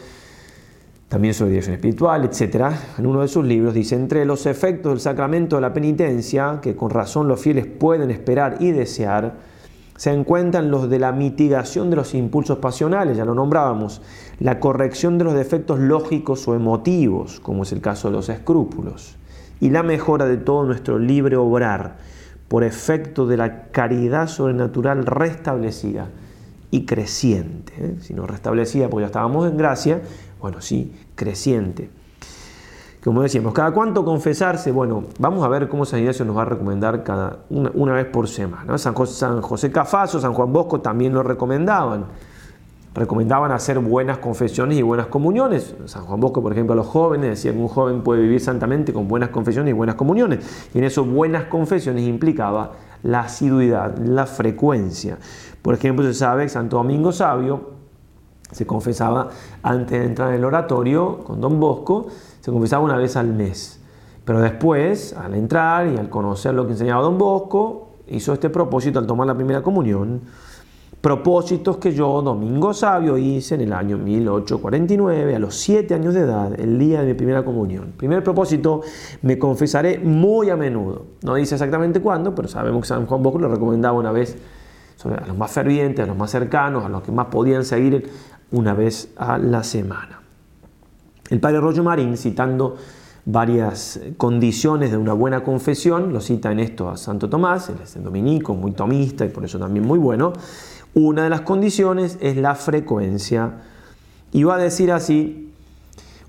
también sobre dirección espiritual, etc. En uno de sus libros dice, entre los efectos del sacramento de la penitencia, que con razón los fieles pueden esperar y desear, se encuentran los de la mitigación de los impulsos pasionales, ya lo nombrábamos, la corrección de los defectos lógicos o emotivos, como es el caso de los escrúpulos, y la mejora de todo nuestro libre obrar, por efecto de la caridad sobrenatural restablecida y creciente. ¿eh? Si no restablecida porque ya estábamos en gracia, bueno, sí, creciente. Como decíamos, ¿cada cuánto confesarse? Bueno, vamos a ver cómo San Ignacio nos va a recomendar cada una, vez por semana. San, José, San José Cafaso, San Juan Bosco también lo recomendaban recomendaban hacer buenas confesiones y buenas comuniones. San Juan Bosco, por ejemplo, a los jóvenes decía que un joven puede vivir santamente con buenas confesiones y buenas comuniones. Y en eso buenas confesiones implicaba la asiduidad, la frecuencia. Por ejemplo, se sabe que Santo Domingo Sabio se confesaba antes de entrar en el oratorio con Don Bosco, se confesaba una vez al mes. Pero después, al entrar y al conocer lo que enseñaba Don Bosco, hizo este propósito al tomar la primera comunión propósitos que yo, Domingo Sabio, hice en el año 1849, a los 7 años de edad, el día de mi primera comunión. Primer propósito, me confesaré muy a menudo. No dice exactamente cuándo, pero sabemos que San Juan Bosco lo recomendaba una vez a los más fervientes, a los más cercanos, a los que más podían seguir una vez a la semana. El padre Rollo Marín, citando varias condiciones de una buena confesión, lo cita en esto a Santo Tomás, él es dominico, muy tomista y por eso también muy bueno, una de las condiciones es la frecuencia. Y va a decir así,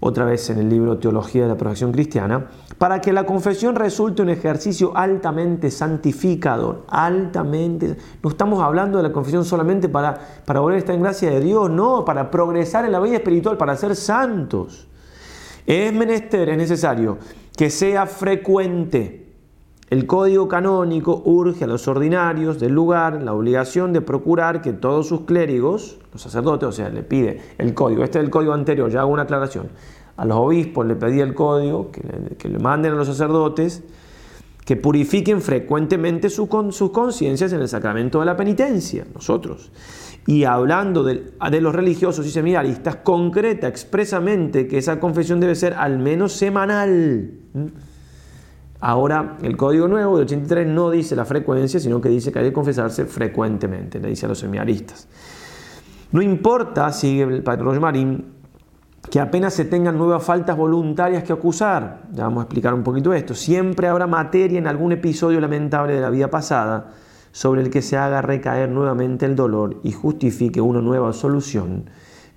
otra vez en el libro Teología de la Profesión Cristiana, para que la confesión resulte un ejercicio altamente santificador, altamente... No estamos hablando de la confesión solamente para, para volver a estar en gracia de Dios, no, para progresar en la vida espiritual, para ser santos. Es menester, es necesario que sea frecuente el código canónico urge a los ordinarios del lugar la obligación de procurar que todos sus clérigos, los sacerdotes, o sea, le pide el código, este es el código anterior, ya hago una aclaración, a los obispos le pedí el código, que le, manden a los sacerdotes, que purifiquen frecuentemente sus conciencias en el sacramento de la penitencia, nosotros. Y hablando de, de, los religiosos y seminaristas, concreta expresamente que esa confesión debe ser al menos semanal. Ahora, el código nuevo de 83 no dice la frecuencia, sino que dice que hay que confesarse frecuentemente, le dice a los seminaristas. No importa, sigue el padre Rosmarín, que apenas se tengan nuevas faltas voluntarias que acusar. Ya vamos a explicar un poquito esto. Siempre habrá materia en algún episodio lamentable de la vida pasada sobre el que se haga recaer nuevamente el dolor y justifique una nueva solución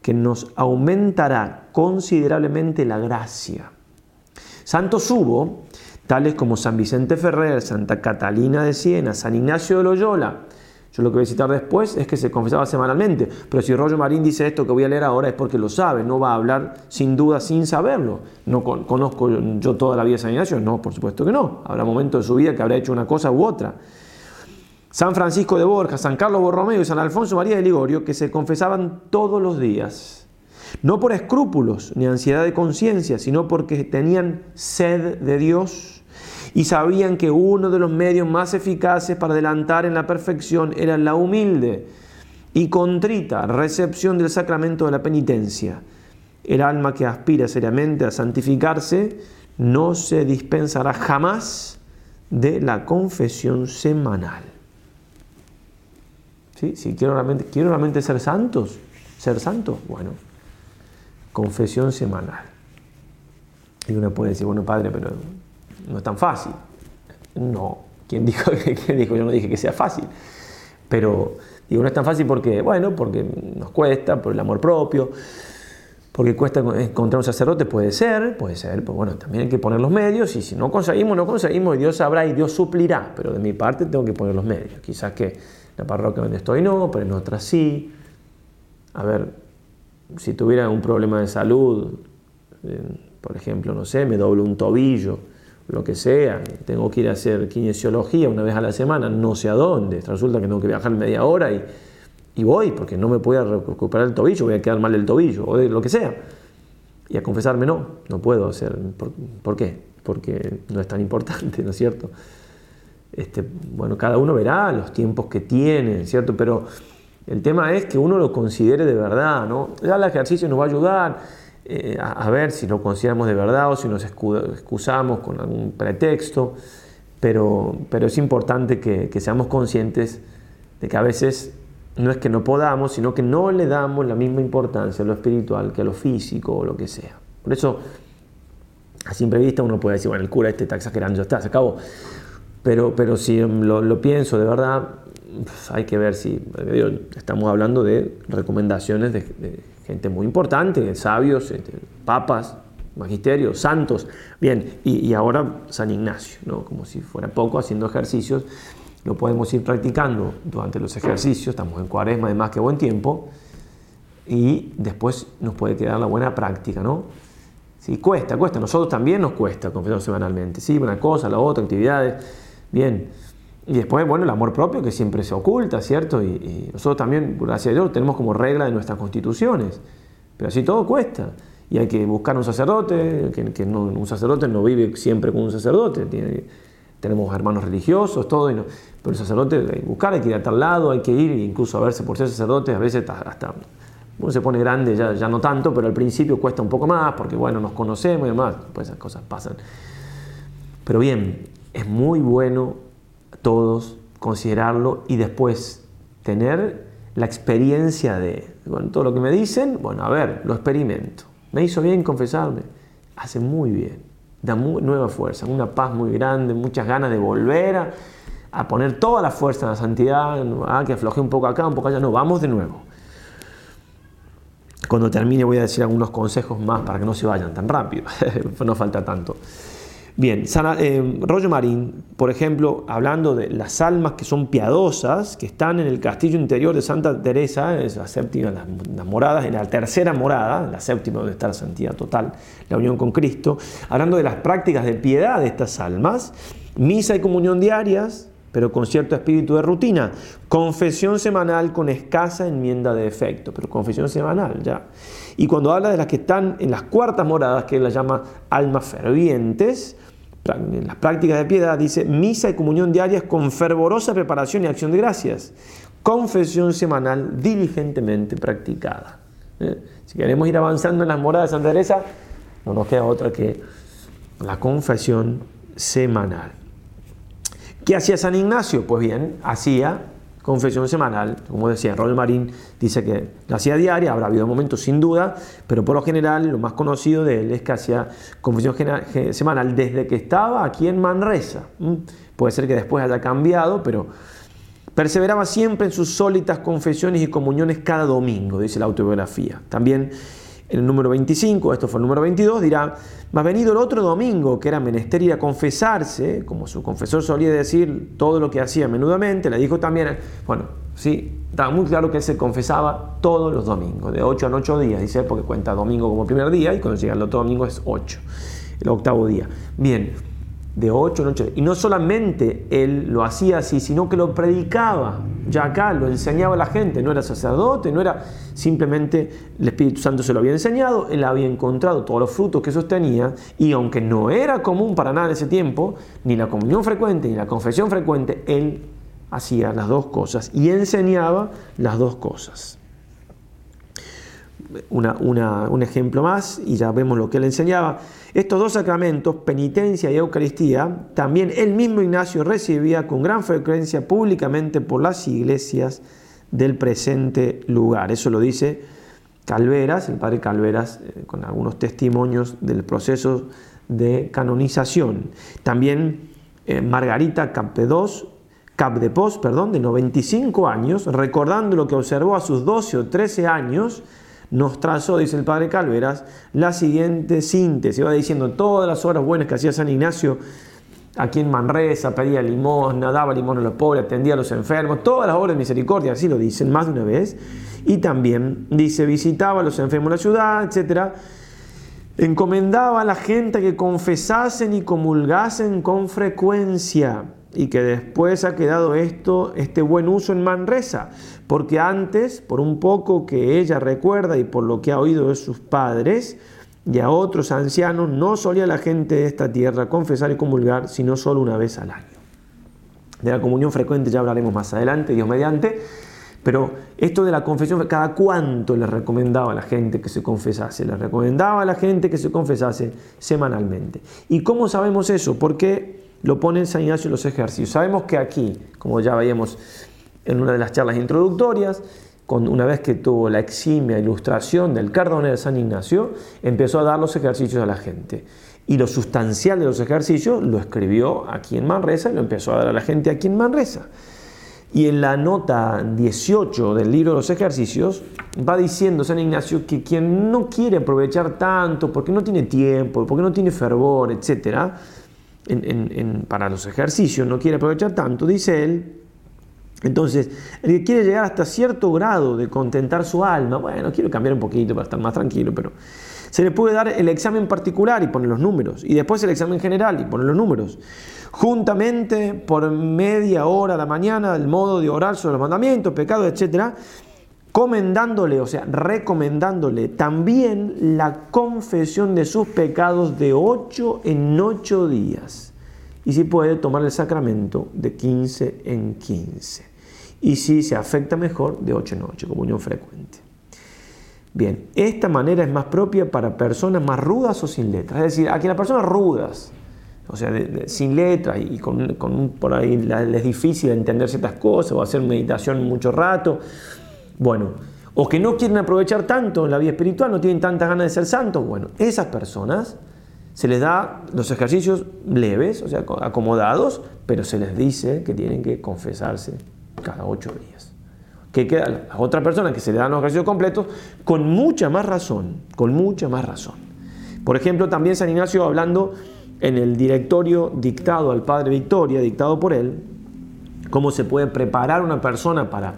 que nos aumentará considerablemente la gracia. Santo Subo tales como San Vicente Ferrer, Santa Catalina de Siena, San Ignacio de Loyola. Yo lo que voy a citar después es que se confesaba semanalmente, pero si Rollo Marín dice esto que voy a leer ahora es porque lo sabe, no va a hablar sin duda sin saberlo. No conozco yo toda la vida de San Ignacio, no, por supuesto que no. Habrá momentos de su vida que habrá hecho una cosa u otra. San Francisco de Borja, San Carlos Borromeo y San Alfonso María de Ligorio, que se confesaban todos los días, no por escrúpulos ni ansiedad de conciencia, sino porque tenían sed de Dios y sabían que uno de los medios más eficaces para adelantar en la perfección era la humilde y contrita recepción del sacramento de la penitencia. El alma que aspira seriamente a santificarse no se dispensará jamás de la confesión semanal. ¿Sí? Si quiero realmente, quiero realmente ser santos, ser santo, bueno, confesión semanal. Y uno puede decir, bueno, padre, pero no es tan fácil. No, ¿quién dijo, ¿quién dijo? Yo no dije que sea fácil. Pero digo, no es tan fácil porque, bueno, porque nos cuesta, por el amor propio, porque cuesta encontrar un sacerdote, puede ser, puede ser, pues bueno, también hay que poner los medios y si no conseguimos, no conseguimos y Dios sabrá y Dios suplirá, pero de mi parte tengo que poner los medios. Quizás que la parroquia donde estoy no, pero en otras sí. A ver, si tuviera un problema de salud, por ejemplo, no sé, me doblo un tobillo, lo que sea, tengo que ir a hacer kinesiología una vez a la semana, no sé a dónde, resulta que tengo que viajar media hora y, y voy, porque no me puedo recuperar el tobillo, voy a quedar mal el tobillo, o lo que sea. Y a confesarme no, no puedo hacer. ¿Por, qué? Porque no es tan importante, *laughs* ¿no es cierto? Este, bueno, cada uno verá los tiempos que tiene, ¿cierto? Pero el tema es que uno lo considere de verdad, ¿no? Ya el ejercicio nos va a ayudar eh, a, ver si lo consideramos de verdad o si nos excusamos con algún pretexto, pero, pero es importante que, que seamos conscientes de que a veces no es que no podamos, sino que no le damos la misma importancia a lo espiritual que a lo físico o lo que sea. Por eso, a simple vista uno puede decir, bueno, el cura este está exagerando, ya está, se acabó. Pero, pero si lo, pienso de verdad, pues, hay que ver si estamos hablando de recomendaciones de, gente muy importante, sabios, este, papas, magisterios, santos. Bien, y, ahora San Ignacio, ¿no? como si fuera poco, haciendo ejercicios lo podemos ir practicando durante los ejercicios, estamos en cuaresma de más que buen tiempo, y después nos puede quedar la buena práctica, ¿no? Sí, cuesta, cuesta, nosotros también nos cuesta confesar semanalmente, sí, una cosa, la otra, actividades, bien. Y después, bueno, el amor propio que siempre se oculta, ¿cierto? Y, nosotros también, gracias a Dios, tenemos como regla de nuestras constituciones, pero así todo cuesta. Y hay que buscar un sacerdote, que, un sacerdote no vive siempre con un sacerdote, tenemos hermanos religiosos, todo, y no, pero el sacerdote hay que buscar, hay que ir a tal lado, hay que ir, incluso a verse por ser sacerdote, a veces hasta uno se pone grande, ya, ya no tanto, pero al principio cuesta un poco más, porque bueno, nos conocemos y demás, pues esas cosas pasan. Pero bien, es muy bueno todos considerarlo y después tener la experiencia de, bueno, todo lo que me dicen, bueno, a ver, lo experimento. Me hizo bien confesarme, hace muy bien da nueva fuerza, una paz muy grande, muchas ganas de volver a, poner toda la fuerza en la santidad, ah, que afloje un poco acá, un poco allá, no, vamos de nuevo. Cuando termine voy a decir algunos consejos más para que no se vayan tan rápido, *laughs* no falta tanto. Bien, eh, Rollo Marín, por ejemplo, hablando de las almas que son piadosas, que están en el castillo interior de Santa Teresa, es la séptima, las, las moradas, en la tercera morada, la séptima donde está la santidad total, la unión con Cristo, hablando de las prácticas de piedad de estas almas, misa y comunión diarias, pero con cierto espíritu de rutina, confesión semanal con escasa enmienda de efecto, pero confesión semanal ya. Y cuando habla de las que están en las cuartas moradas, que él las llama almas fervientes, en las prácticas de piedad dice misa y comunión diarias con fervorosa preparación y acción de gracias, confesión semanal diligentemente practicada. ¿Eh? Si queremos ir avanzando en las moradas de Santa Teresa, no nos queda otra que la confesión semanal. ¿Qué hacía San Ignacio? Pues bien, hacía confesión semanal, como decía, Raúl Marín dice que la hacía diaria, habrá habido momentos sin duda, pero por lo general lo más conocido de él es que hacía confesión semanal desde que estaba aquí en Manresa. Puede ser que después haya cambiado, pero perseveraba siempre en sus sólitas confesiones y comuniones cada domingo, dice la autobiografía. También el número 25, esto fue el número 22, dirá, ha venido el otro domingo, que era menester ir a confesarse, como su confesor solía decir todo lo que hacía menudamente, le dijo también, bueno, sí, estaba muy claro que él se confesaba todos los domingos, de 8 a 8 días, dice, porque cuenta domingo como primer día y cuando llega el otro domingo es 8, el octavo día. Bien, de 8 noches. Y no solamente él lo hacía así, sino que lo predicaba. Ya acá lo enseñaba a la gente, no era sacerdote, no era simplemente el Espíritu Santo se lo había enseñado, él había encontrado todos los frutos que sostenía y aunque no era común para nada en ese tiempo, ni la comunión frecuente ni la confesión frecuente, él hacía las dos cosas y enseñaba las dos cosas. Un ejemplo más y ya vemos lo que él enseñaba. Estos dos sacramentos, penitencia y Eucaristía, también el mismo Ignacio recibía con gran frecuencia públicamente por las iglesias del presente lugar. Eso lo dice Calveras, el padre Calveras, eh, con algunos testimonios del proceso de canonización. También eh, Margarita Capdepos, perdón, de 95 años, recordando lo que observó a sus 12 o 13 años, nos trazó, dice el padre Calveras, la siguiente síntesis. Va diciendo todas las obras buenas que hacía San Ignacio aquí en Manresa, pedía limosna, daba limosna a los pobres, atendía a los enfermos, todas las obras de misericordia, así lo dicen más de una vez. Y también dice, visitaba a los enfermos en la ciudad, etc. Encomendaba a la gente que confesasen y comulgasen con frecuencia y que después ha quedado esto, este buen uso en Manresa, porque antes, por un poco que ella recuerda y por lo que ha oído de sus padres, y a otros ancianos, no solía la gente de esta tierra confesar y comulgar, sino solo una vez al año. De la comunión frecuente ya hablaremos más adelante, Dios mediante, pero esto de la confesión, cada cuánto le recomendaba a la gente que se confesase, le recomendaba a la gente que se confesase semanalmente. ¿Y cómo sabemos eso? Porque lo pone San Ignacio en los ejercicios. Sabemos que aquí, como ya veíamos en una de las charlas introductorias, una vez que tuvo la eximia ilustración del Cardone de San Ignacio, empezó a dar los ejercicios a la gente. Y lo sustancial de los ejercicios lo escribió aquí en Manresa y lo empezó a dar a la gente aquí en Manresa. Y en la nota 18 del libro de los ejercicios va diciendo San Ignacio que quien no quiere aprovechar tanto, porque no tiene tiempo, porque no tiene fervor, para los ejercicios, no quiere aprovechar tanto, dice él, entonces, el que quiere llegar hasta cierto grado de contentar su alma, bueno, quiero cambiar un poquito para estar más tranquilo, pero se le puede dar el examen particular y poner los números, y después el examen general y poner los números. Juntamente, por media hora a la mañana, el modo de orar sobre los mandamientos, pecados, etc., comendándole, o sea, recomendándole también la confesión de sus pecados de 8 en 8 días. Y si puede tomar el sacramento de 15 en 15 y si se afecta mejor de 8 en 8, comunión frecuente. Bien, esta manera es más propia para personas más rudas o sin letras. Es decir, a quien las personas rudas, o sea, sin letras y con, por ahí les es difícil entender ciertas cosas o hacer meditación mucho rato, bueno, o que no quieren aprovechar tanto la vida espiritual, no tienen tantas ganas de ser santos, bueno, esas personas se les da los ejercicios leves, o sea, acomodados, pero se les dice que tienen que confesarse cada ocho días. Que queda a otra persona que se le dan los ejercicios completos con mucha más razón, con mucha más razón. Por ejemplo, también San Ignacio hablando en el directorio dictado al Padre Victoria, dictado por él, cómo se puede preparar una persona para,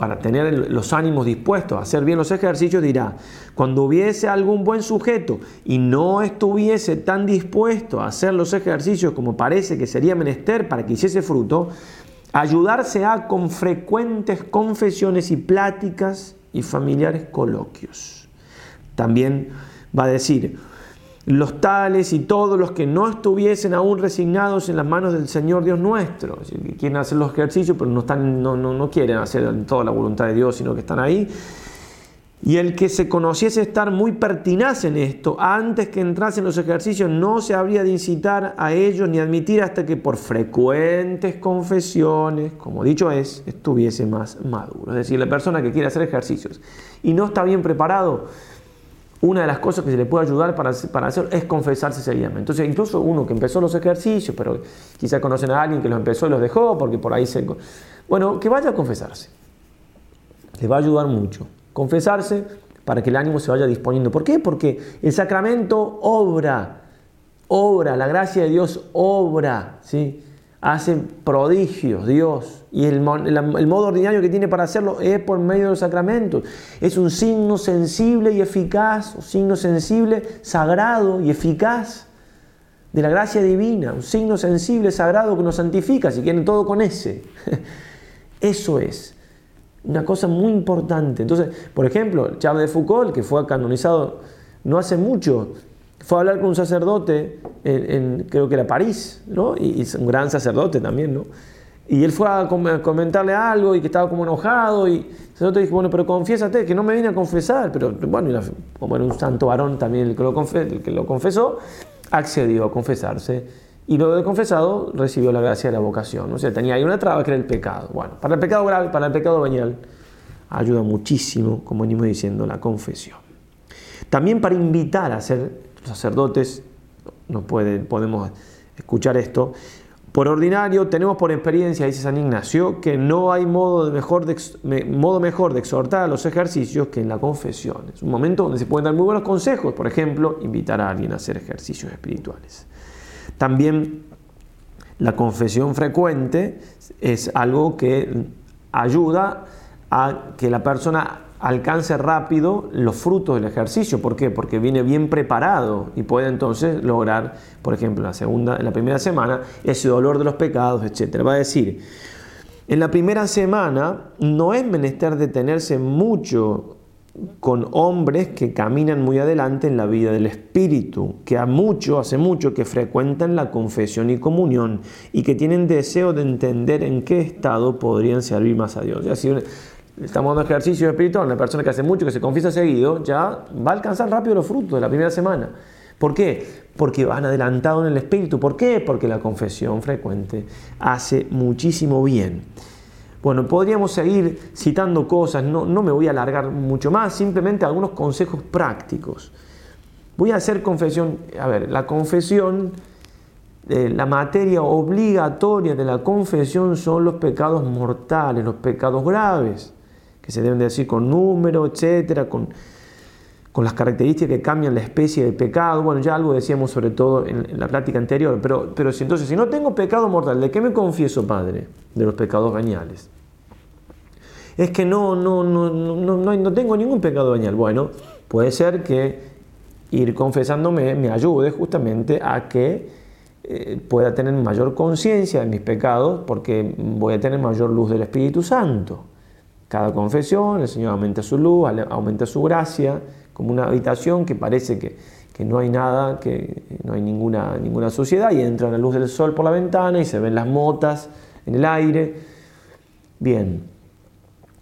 para tener los ánimos dispuestos a hacer bien los ejercicios, dirá, cuando hubiese algún buen sujeto y no estuviese tan dispuesto a hacer los ejercicios como parece que sería menester para que hiciese fruto, Ayudarse a con frecuentes confesiones y pláticas y familiares coloquios. También va a decir, los tales y todos los que no estuviesen aún resignados en las manos del Señor Dios nuestro, quieren hacer los ejercicios pero no, están, no, no, no quieren hacer toda la voluntad de Dios, sino que están ahí, y el que se conociese estar muy pertinaz en esto, antes que entrase en los ejercicios, no se habría de incitar a ellos ni admitir hasta que por frecuentes confesiones, como dicho es, estuviese más maduro. Es decir, la persona que quiere hacer ejercicios y no está bien preparado, una de las cosas que se le puede ayudar para, para hacer es confesarse seriamente. Entonces, incluso uno que empezó los ejercicios, pero quizá conocen a alguien que los empezó y los dejó, porque por ahí se... Bueno, que vaya a confesarse. Le va a ayudar mucho confesarse para que el ánimo se vaya disponiendo. ¿Por qué? Porque el sacramento obra, obra, la gracia de Dios obra, ¿sí? Hace prodigios Dios y el, modo ordinario que tiene para hacerlo es por medio de los sacramentos. Es un signo sensible y eficaz, un signo sensible, sagrado y eficaz de la gracia divina, un signo sensible, sagrado que nos santifica, si quieren todo con ese. *laughs* Eso es. Una cosa muy importante. Entonces, por ejemplo, Charles de Foucault, que fue canonizado no hace mucho, fue a hablar con un sacerdote en, creo que era París, ¿no? Y, es un gran sacerdote también, ¿no? Y él fue a comentarle algo y que estaba como enojado y el sacerdote dijo, bueno, pero confiésate, que no me vine a confesar, pero bueno, como era un santo varón también el que lo, que lo confesó, accedió a confesarse y luego de confesado recibió la gracia de la vocación. O sea, tenía ahí una traba que era el pecado. Bueno, para el pecado grave, para el pecado venial, ayuda muchísimo, como venimos diciendo, la confesión. También para invitar a ser sacerdotes, no puede, podemos escuchar esto, por ordinario, tenemos por experiencia, dice San Ignacio, que no hay modo, mejor de, modo mejor de exhortar a los ejercicios que en la confesión. Es un momento donde se pueden dar muy buenos consejos, por ejemplo, invitar a alguien a hacer ejercicios espirituales. También la confesión frecuente es algo que ayuda a que la persona alcance rápido los frutos del ejercicio. ¿Por qué? Porque viene bien preparado y puede entonces lograr, por ejemplo, la, segunda, en la primera semana, ese dolor de los pecados, etc. Va a decir, en la primera semana no es menester detenerse mucho con hombres que caminan muy adelante en la vida del Espíritu, que a mucho, hace mucho, que frecuentan la confesión y comunión y que tienen deseo de entender en qué estado podrían servir más a Dios. si estamos dando ejercicio espiritual, una persona que hace mucho, que se confiesa seguido, ya va a alcanzar rápido los frutos de la primera semana. ¿Por qué? Porque van adelantado en el Espíritu. ¿Por qué? Porque la confesión frecuente hace muchísimo bien. Bueno, podríamos seguir citando cosas, no, me voy a alargar mucho más, simplemente algunos consejos prácticos. Voy a hacer confesión, a ver, la confesión, eh, la materia obligatoria de la confesión son los pecados mortales, los pecados graves, que se deben decir con número, etcétera, con, con las características que cambian la especie de pecado. Bueno, ya algo decíamos sobre todo en, la plática anterior, pero, pero si entonces, si no tengo pecado mortal, ¿de qué me confieso, Padre? De los pecados veniales. Es que no, no, no, no, no, tengo ningún pecado venial. Bueno, puede ser que ir confesándome me ayude justamente a que eh, pueda tener mayor conciencia de mis pecados porque voy a tener mayor luz del Espíritu Santo. Cada confesión, el Señor aumenta su luz, aumenta su gracia, como una habitación que parece que, no hay nada, que no hay ninguna, ninguna suciedad y entra la luz del sol por la ventana y se ven las motas en el aire. Bien.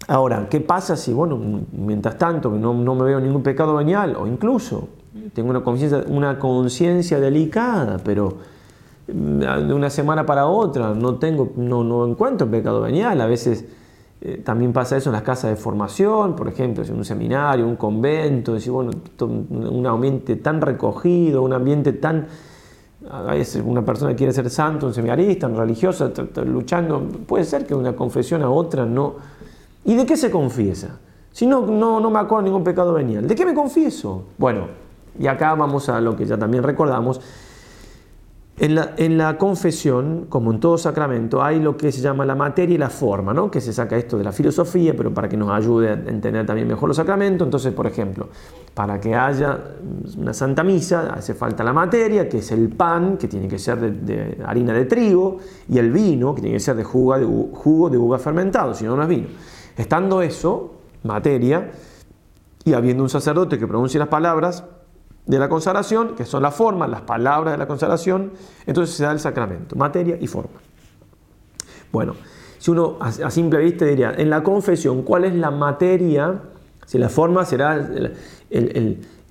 Ahora, ¿qué pasa si, bueno, mientras tanto no, no me veo ningún pecado venial o incluso tengo una conciencia una conciencia delicada, pero mm, de una semana para otra no tengo no, no encuentro pecado venial, a veces eh, también pasa eso en las casas de formación, por ejemplo, en un seminario, un convento, decir, bueno, un ambiente tan recogido, un ambiente tan... A veces una persona quiere ser santo, un seminarista, un religioso, luchando, puede ser que una confesión a otra no... ¿Y de qué se confiesa? Si no, no, no me acuerdo ningún pecado venial, ¿de qué me confieso? Bueno, y acá vamos a lo que ya también recordamos, en la, confesión, como en todo sacramento, hay lo que se llama la materia y la forma, ¿no? que se saca esto de la filosofía, pero para que nos ayude a entender también mejor los sacramentos. Entonces, por ejemplo, para que haya una santa misa hace falta la materia, que es el pan, que tiene que ser de, harina de trigo, y el vino, que tiene que ser de jugo de, jugo uva fermentado, si no, no es vino. Estando eso, materia, y habiendo un sacerdote que pronuncie las palabras, de la consagración, que son las formas, las palabras de la consagración, entonces se da el sacramento, materia y forma. Bueno, si uno a simple vista diría, en la confesión, ¿cuál es la materia? Si la forma será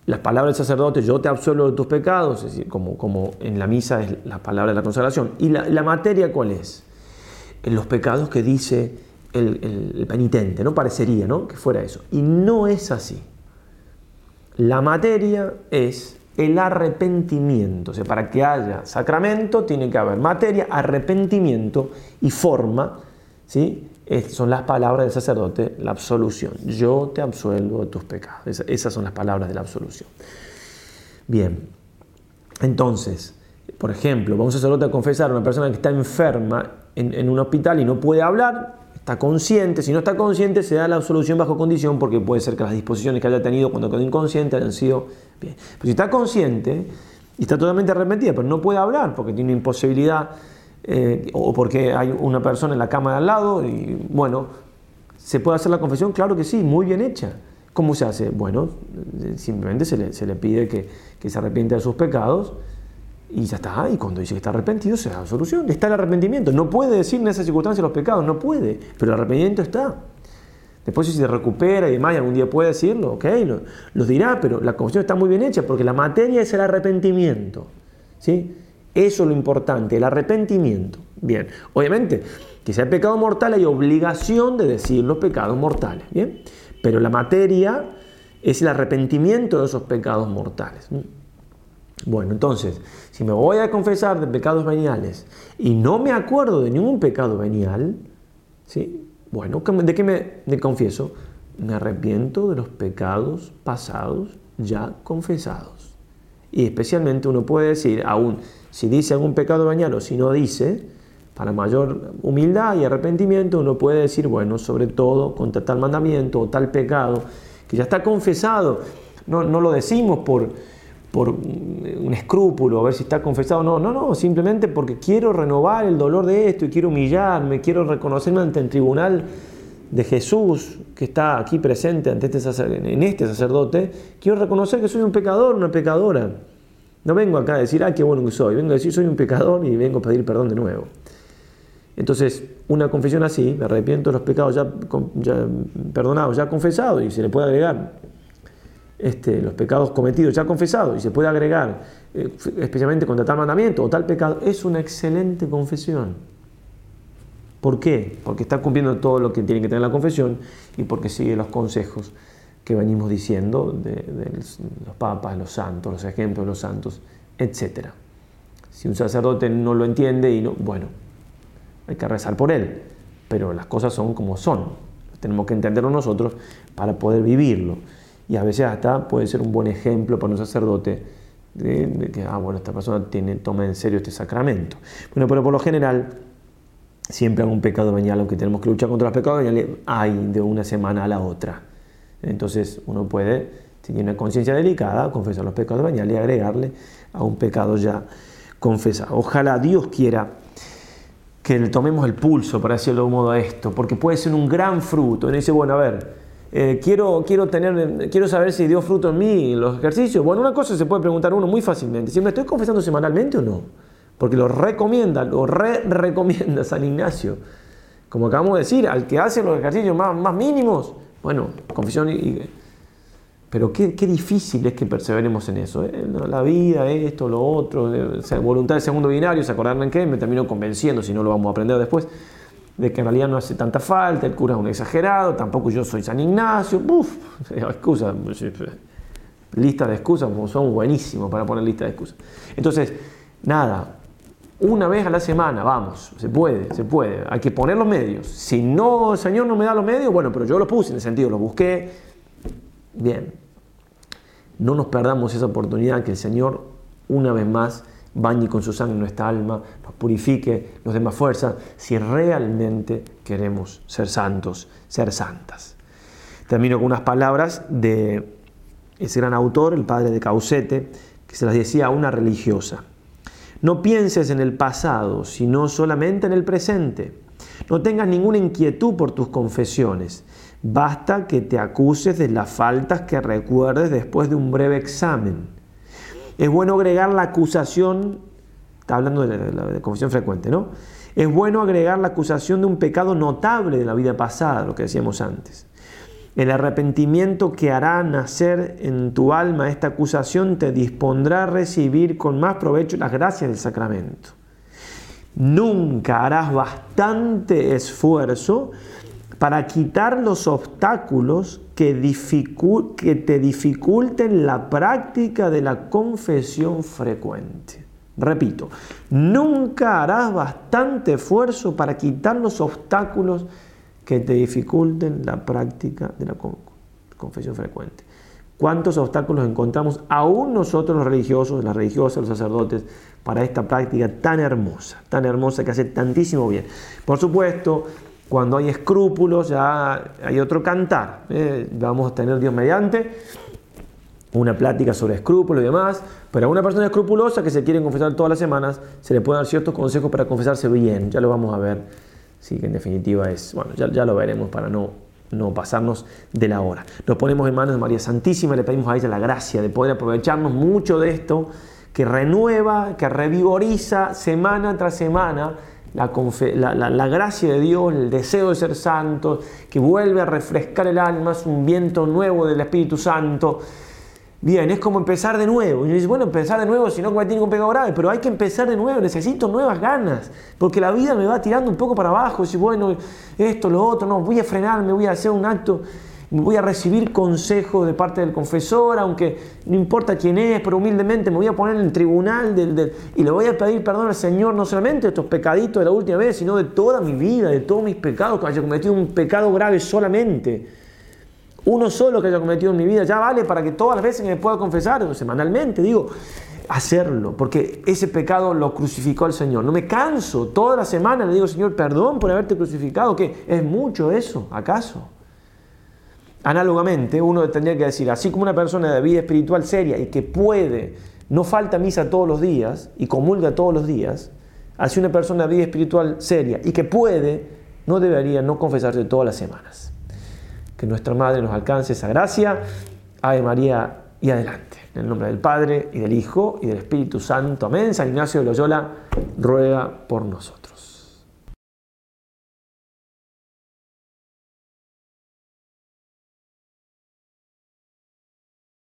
las palabras del sacerdote, yo te absuelvo de tus pecados, es decir, como, como en la misa es la palabra de la consagración. ¿Y la, materia cuál es? En los pecados que dice el, el penitente, ¿no? Parecería, ¿no? Que fuera eso. Y no es así. La materia es el arrepentimiento. O sea, para que haya sacramento tiene que haber materia, arrepentimiento y forma. ¿sí? son las palabras del sacerdote, la absolución. Yo te absuelvo de tus pecados. esas son las palabras de la absolución. Bien, entonces, por ejemplo, vamos a sacerdote a confesar a una persona que está enferma en, en un hospital y no puede hablar, consciente, si no está consciente se da la absolución bajo condición porque puede ser que las disposiciones que haya tenido cuando quedó inconsciente hayan sido bien. Pero si está consciente y está totalmente arrepentida, pero no puede hablar porque tiene imposibilidad eh, o porque hay una persona en la cama de al lado y bueno, ¿se puede hacer la confesión? Claro que sí, muy bien hecha. ¿Cómo se hace? Bueno, simplemente se le, se le pide que, que se arrepiente de sus pecados y ya está, y cuando dice que está arrepentido, se da la solución. Está el arrepentimiento. No puede decir en esas circunstancias los pecados, no puede, pero el arrepentimiento está. Después si se recupera y demás, algún día puede decirlo, ok, lo, dirá, pero la confesión está muy bien hecha porque la materia es el arrepentimiento. ¿sí? Eso es lo importante, el arrepentimiento. Bien, obviamente, que sea pecado mortal hay obligación de decir los pecados mortales, ¿bien? Pero la materia es el arrepentimiento de esos pecados mortales. Bueno, entonces, si me voy a confesar de pecados veniales y no me acuerdo de ningún pecado venial, ¿sí? Bueno, ¿de qué me confieso? Me arrepiento de los pecados pasados ya confesados. Y especialmente uno puede decir, aún si dice algún pecado venial o si no dice, para mayor humildad y arrepentimiento uno puede decir, bueno, sobre todo contra tal mandamiento o tal pecado, que ya está confesado. No, no lo decimos por, por un escrúpulo, a ver si está confesado. No, no, no, simplemente porque quiero renovar el dolor de esto y quiero humillarme, quiero reconocerme ante el tribunal de Jesús que está aquí presente ante este en este sacerdote. Quiero reconocer que soy un pecador, una pecadora. No vengo acá a decir, ah, qué bueno que soy. Vengo a decir, soy un pecador y vengo a pedir perdón de nuevo. Entonces, una confesión así, me arrepiento de los pecados ya, perdonados, ya confesados, y se le puede agregar este, los pecados cometidos ya confesados, y se puede agregar, eh, especialmente contra tal mandamiento o tal pecado, es una excelente confesión. ¿Por qué? Porque está cumpliendo todo lo que tiene que tener la confesión y porque sigue los consejos que venimos diciendo de, los papas, los santos, los ejemplos de los santos, etc. Si un sacerdote no lo entiende y no, bueno, hay que rezar por él, pero las cosas son como son. Tenemos que entenderlo nosotros para poder vivirlo. Y a veces hasta puede ser un buen ejemplo para un sacerdote de, que, ah, bueno, esta persona tiene, toma en serio este sacramento. Bueno, pero por lo general, siempre un pecado venial, aunque tenemos que luchar contra los pecados veniales, hay de una semana a la otra. Entonces uno puede, si tiene una conciencia delicada, confesar los pecados veniales y agregarle a un pecado ya confesado. Ojalá Dios quiera que le tomemos el pulso, para decirlo de un modo a esto, porque puede ser un gran fruto. Y dice, bueno, a ver, eh, quiero, quiero, tener, quiero saber si dio fruto en mí los ejercicios. Bueno, una cosa se puede preguntar uno muy fácilmente, si me estoy confesando semanalmente o no, porque lo recomienda, lo re recomienda San Ignacio. Como acabamos de decir, al que hace los ejercicios más, más mínimos, bueno, confesión y, pero qué, difícil es que perseveremos en eso. ¿eh? La vida, esto, lo otro, voluntad del segundo binario, se acordaron en qué, me terminó convenciendo, si no lo vamos a aprender después, de que en realidad no hace tanta falta, el cura es un exagerado, tampoco yo soy San Ignacio, uff, *laughs* excusa, lista de excusas, son buenísimos para poner lista de excusas. Entonces, nada, una vez a la semana, vamos, se puede, se puede, hay que poner los medios. Si no, el Señor no me da los medios, bueno, pero yo los puse, en el sentido, los busqué, Bien, no nos perdamos esa oportunidad que el Señor una vez más bañe con su sangre nuestra alma, purifique, nos dé más fuerza, si realmente queremos ser santos, ser santas. Termino con unas palabras de ese gran autor, el padre de Caucete, que se las decía a una religiosa. No pienses en el pasado, sino solamente en el presente. No tengas ninguna inquietud por tus confesiones. Basta que te acuses de las faltas que recuerdes después de un breve examen. Es bueno agregar la acusación, está hablando de la, confesión frecuente, ¿no? Es bueno agregar la acusación de un pecado notable de la vida pasada, lo que decíamos antes. El arrepentimiento que hará nacer en tu alma esta acusación te dispondrá a recibir con más provecho las gracias del sacramento. Nunca harás bastante esfuerzo para quitar los obstáculos que, te dificulten la práctica de la confesión frecuente. Repito, nunca harás bastante esfuerzo para quitar los obstáculos que te dificulten la práctica de la confesión frecuente. ¿Cuántos obstáculos encontramos aún nosotros los religiosos, las religiosas, los sacerdotes, para esta práctica tan hermosa, tan hermosa que hace tantísimo bien? Por supuesto, cuando hay escrúpulos ya hay otro cantar. ¿eh? Vamos a tener Dios mediante una plática sobre escrúpulos y demás, pero a una persona escrupulosa que se quiere confesar todas las semanas, se le pueden dar ciertos consejos para confesarse bien. Ya lo vamos a ver. Sí, que en definitiva es, bueno, ya, lo veremos para no, no pasarnos de la hora. Nos ponemos en manos de María Santísima, le pedimos a ella la gracia de poder aprovecharnos mucho de esto, que renueva, que revigoriza semana tras semana la, gracia de Dios, el deseo de ser santo, que vuelve a refrescar el alma, es un viento nuevo del Espíritu Santo. Bien, es como empezar de nuevo. Y dice, bueno, empezar de nuevo, si no cometí un pecado grave, pero hay que empezar de nuevo, necesito nuevas ganas, porque la vida me va tirando un poco para abajo. Y bueno, esto, lo otro, no, voy a frenarme, voy a hacer un acto voy a recibir consejo de parte del confesor, aunque no importa quién es, pero humildemente me voy a poner en el tribunal del, y le voy a pedir perdón al Señor, no solamente de estos pecaditos de la última vez, sino de toda mi vida, de todos mis pecados, que haya cometido un pecado grave solamente. Uno solo que haya cometido en mi vida ya vale para que todas las veces que me pueda confesar, semanalmente, digo, hacerlo, porque ese pecado lo crucificó el Señor. No me canso, toda la semana le digo, Señor, perdón por haberte crucificado, que es mucho eso, ¿acaso? Análogamente, uno tendría que decir, así como una persona de vida espiritual seria y que puede, no falta misa todos los días y comulga todos los días, así una persona de vida espiritual seria y que puede, no debería no confesarse todas las semanas. Que nuestra Madre nos alcance esa gracia. Ave María y adelante. En el nombre del Padre y del Hijo y del Espíritu Santo. Amén. San Ignacio de Loyola ruega por nosotros.